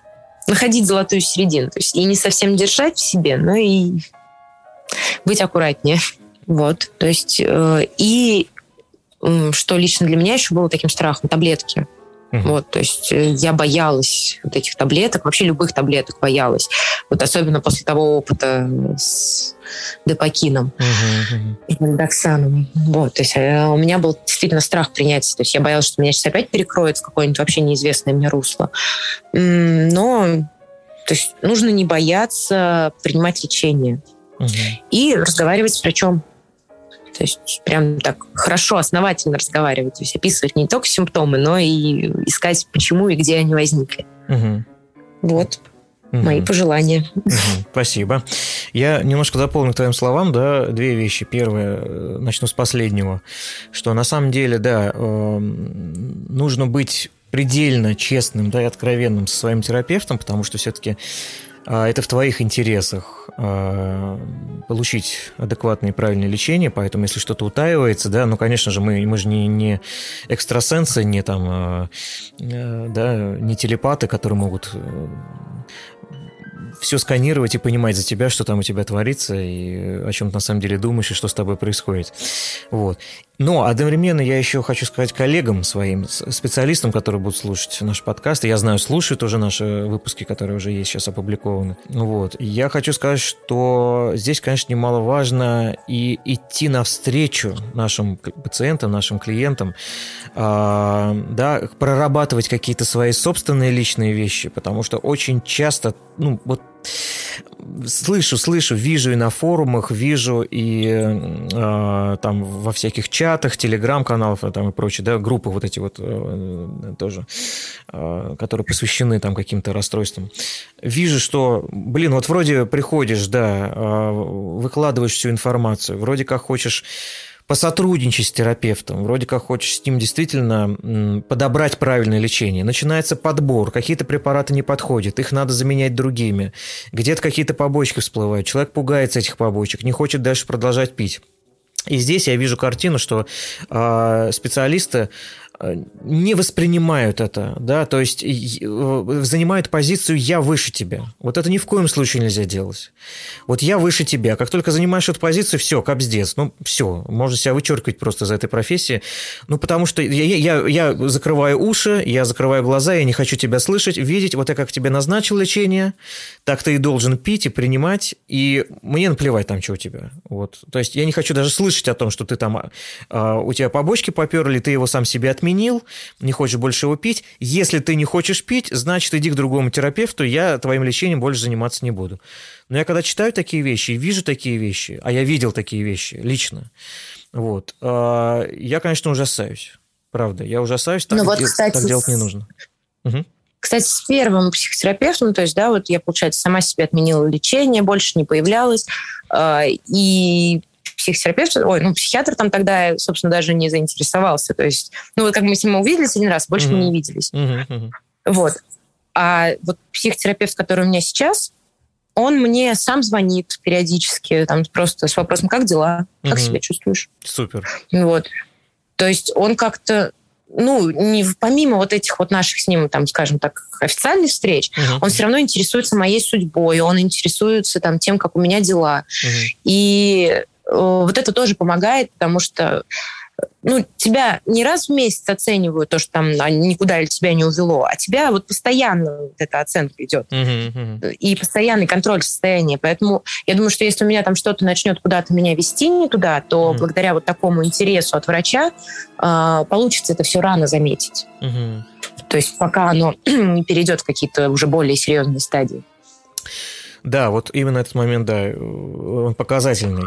Находить золотую середину. То есть и не совсем держать в себе, но и быть аккуратнее. Вот. То есть э, и что лично для меня еще было таким страхом, таблетки. Угу. Вот, то есть э, я боялась вот этих таблеток, вообще любых таблеток боялась. Вот особенно после того опыта с депокином угу, и мальдоксаном. Вот, то есть э, у меня был действительно страх принятия. То есть я боялась, что меня сейчас опять перекроет в какое-нибудь вообще неизвестное мне русло. Но то есть нужно не бояться принимать лечение угу. и разговаривать с врачом. То есть прям так хорошо, основательно разговаривать, то есть описывать не только симптомы, но и искать, почему и где они возникли. Угу. Вот. Угу. Мои пожелания. Угу. Спасибо. Я немножко дополню к твоим словам, да, две вещи. Первое, э, начну с последнего, что на самом деле, да, эм, нужно быть предельно честным да, и откровенным со своим терапевтом, потому что все-таки это в твоих интересах а, получить адекватное и правильное лечение, поэтому если что-то утаивается, да, ну, конечно же, мы, мы же не, не экстрасенсы, не там, а, э, да, не телепаты, которые могут э, все сканировать и понимать за тебя, что там у тебя творится, и о чем ты на самом деле думаешь, и что с тобой происходит. Вот. Но одновременно я еще хочу сказать коллегам своим, специалистам, которые будут слушать наш подкаст. Я знаю, слушают уже наши выпуски, которые уже есть сейчас опубликованы. Вот. Я хочу сказать, что здесь, конечно, немаловажно и идти навстречу нашим пациентам, нашим клиентам, а, да, прорабатывать какие-то свои собственные личные вещи, потому что очень часто, ну, вот слышу, слышу, вижу и на форумах, вижу и э, там во всяких чатах, телеграм-каналах там и прочее, да, группы вот эти вот э, тоже, э, которые посвящены там каким-то расстройствам. Вижу, что, блин, вот вроде приходишь, да, э, выкладываешь всю информацию, вроде как хочешь посотрудничать с терапевтом, вроде как хочешь с ним действительно подобрать правильное лечение. Начинается подбор, какие-то препараты не подходят, их надо заменять другими. Где-то какие-то побочки всплывают, человек пугается этих побочек, не хочет дальше продолжать пить. И здесь я вижу картину, что э, специалисты не воспринимают это, да, то есть э, занимают позицию «я выше тебя». Вот это ни в коем случае нельзя делать. Вот я выше тебя. Как только занимаешь эту позицию, все, капздец. Ну, все, можно себя вычеркивать просто из этой профессии. Ну, потому что я, я, я закрываю уши, я закрываю глаза, я не хочу тебя слышать, видеть. Вот я как тебе назначил лечение, так ты и должен пить и принимать, и мне наплевать там, что у тебя. Вот. То есть я не хочу даже слышать о том, что ты там, а, у тебя побочки поперли, ты его сам себе отменил, отменил, не хочешь больше его пить. Если ты не хочешь пить, значит, иди к другому терапевту, я твоим лечением больше заниматься не буду. Но я когда читаю такие вещи и вижу такие вещи, а я видел такие вещи лично, вот, а, я, конечно, ужасаюсь. Правда, я ужасаюсь, так, ну, вот, дел, кстати, так делать не нужно. Угу. Кстати, с первым психотерапевтом, то есть, да, вот я, получается, сама себе отменила лечение, больше не появлялась, э, и психотерапевт, ой, ну, психиатр там тогда, собственно, даже не заинтересовался. То есть, ну, вот как мы с ним увиделись один раз, больше mm-hmm. мы не виделись. Mm-hmm. Вот. А вот психотерапевт, который у меня сейчас, он мне сам звонит периодически, там просто с вопросом, как дела, как себя чувствуешь. Супер. Вот. То есть он как-то, ну, не, помимо вот этих вот наших с ним, там, скажем так, официальных встреч, uh-huh. он все равно интересуется моей судьбой, он интересуется там тем, как у меня дела. Uh-huh. И Э, вот это тоже помогает, потому что ну, тебя не раз в месяц оценивают то, что там никуда или тебя не увело, а тебя вот постоянно вот эта оценка идет. Uh-huh, uh-huh. И постоянный контроль состояния. Поэтому я думаю, что если у меня там что-то начнет куда-то меня вести не туда, то uh-huh. благодаря вот такому интересу от врача э, получится это все рано заметить. Uh-huh. То есть пока оно не перейдет в какие-то уже более серьезные стадии. Да, вот именно этот момент, да, он показательный.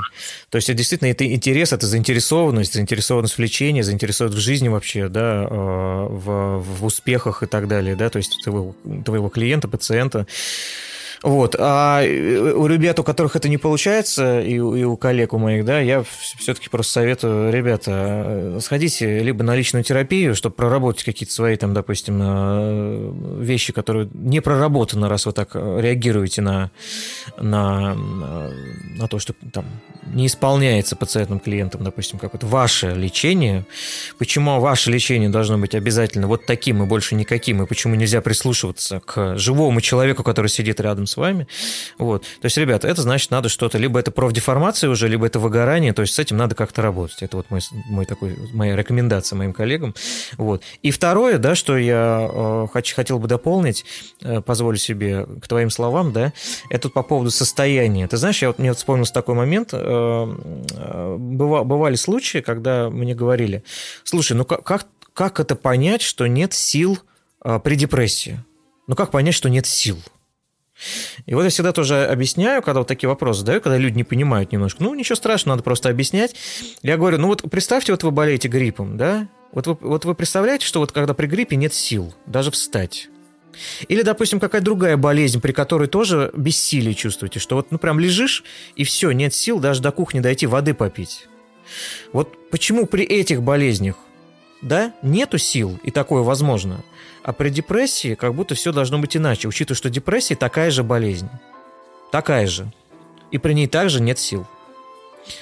То есть, действительно, это интерес, это заинтересованность, заинтересованность в лечении, заинтересованность в жизни вообще, да, а, в, в успехах и так далее, да, то есть твоего, твоего клиента, пациента. Вот. А э, у ребят, у которых это не получается, и, и у коллег у моих, да, я все-таки просто советую, ребята, э, сходите либо на личную терапию, чтобы проработать какие-то свои, там, допустим, э, вещи, которые не проработаны, раз вы так реагируете на, на, на то, что там не исполняется пациентам, клиентам, допустим, какое-то ваше лечение. Почему ваше лечение должно быть обязательно вот таким и больше никаким, и почему нельзя прислушиваться к живому человеку, который сидит рядом с вами. Вот. То есть, ребята, это значит, надо что-то, либо это профдеформация уже, либо это выгорание, то есть с этим надо как-то работать. Это вот мой, мой такой, моя рекомендация моим коллегам. Вот. И второе, да, что я э, хочу, хотел бы дополнить, э, позволю себе к твоим словам, да, это по поводу состояния. Ты знаешь, я вот, мне вот вспомнился такой момент, э, э бывали случаи, когда мне говорили, слушай, ну как, как, как это понять, что нет сил э, при депрессии? Ну как понять, что нет сил? И вот я всегда тоже объясняю, когда вот такие вопросы задаю, когда люди не понимают немножко, ну, ничего страшного, надо просто объяснять. Я говорю, ну вот представьте, вот вы болеете гриппом, да? Вот вы, вот вы представляете, что вот когда при гриппе нет сил даже встать. Или, допустим, какая-то другая болезнь, при которой тоже бессилие чувствуете, что вот, ну, прям лежишь, и все, нет сил даже до кухни дойти, воды попить. Вот почему при этих болезнях, да, нету сил, и такое возможно, а при депрессии как будто все должно быть иначе, учитывая, что депрессия такая же болезнь. Такая же. И при ней также нет сил.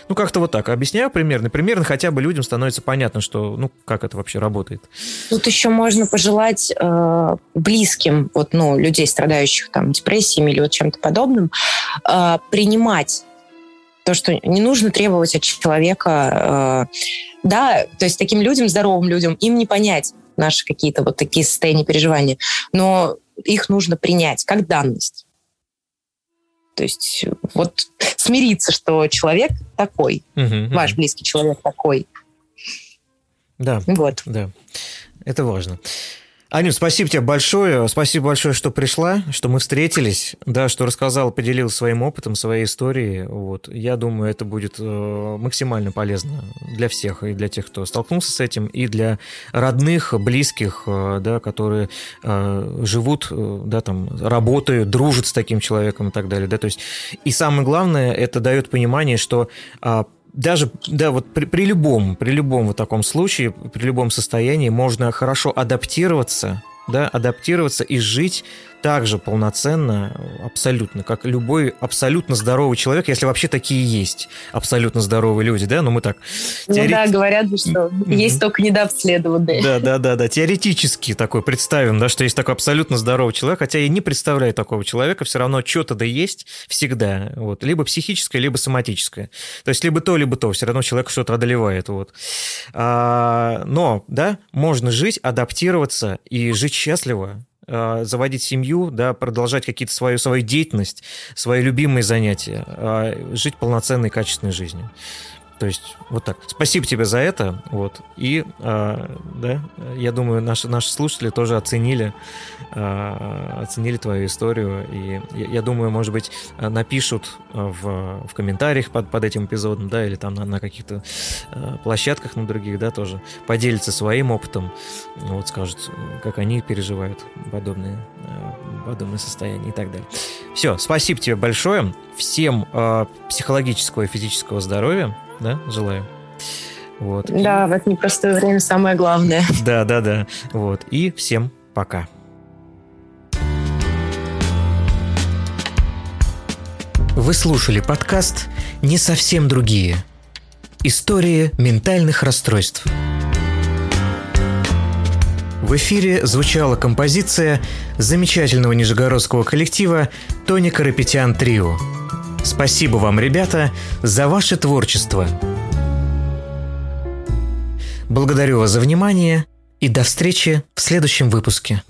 Ну, как-то вот так. Объясняю примерно. Примерно хотя бы людям становится понятно, что, ну, как это вообще работает. Тут еще можно пожелать э, близким, вот, ну, людей, страдающих там депрессиями или вот чем-то подобным, э, принимать то, что не нужно требовать от человека, э, да, то есть таким людям, здоровым людям, им не понять, наши какие-то вот такие состояния переживания, но их нужно принять как данность. То есть вот смириться, что человек такой, угу, ваш близкий человек такой. Да. Вот. Да. Это важно. Аню, спасибо тебе большое. Спасибо большое, что пришла, что мы встретились, да, что рассказал, поделился своим опытом, своей историей. Вот. Я думаю, это будет э, максимально полезно для всех, и для тех, кто столкнулся с этим, и для родных, близких, э, да, которые э, живут, да, там, работают, дружат с таким человеком и так далее. Да, то есть, и самое главное, это дает понимание, что а, даже да, вот при, при любом, при любом вот таком случае, при любом состоянии можно хорошо адаптироваться, да, адаптироваться и жить так же полноценно, абсолютно, как любой абсолютно здоровый человек, если вообще такие есть абсолютно здоровые люди, да, но мы так... Ну теорет... да, говорят, что есть только недообследованные. Да, да, да, да, теоретически такой представим, да, что есть такой абсолютно здоровый человек, хотя я не представляю такого человека, все равно что-то да есть всегда, вот, либо психическое, либо соматическое, то есть либо то, либо то, все равно человек что-то одолевает, вот. А, но, да, можно жить, адаптироваться и жить счастливо, заводить семью, да, продолжать какие-то свою, свою деятельность, свои любимые занятия, а жить полноценной, качественной жизнью. То есть вот так. Спасибо тебе за это. Вот. И, э, да, я думаю, наши, наши слушатели тоже оценили, э, оценили твою историю. И я, я думаю, может быть, напишут в, в комментариях под, под этим эпизодом, да, или там на, на каких-то э, площадках на других, да, тоже поделятся своим опытом, вот скажут, как они переживают подобные, подобные состояния и так далее. Все, спасибо тебе большое. Всем э, психологического и физического здоровья да, желаю. Вот. Да, в это непростое время самое главное. Да, да, да. Вот. И всем пока. Вы слушали подкаст «Не совсем другие. Истории ментальных расстройств». В эфире звучала композиция замечательного нижегородского коллектива «Тони Карапетян Трио». Спасибо вам, ребята, за ваше творчество. Благодарю вас за внимание и до встречи в следующем выпуске.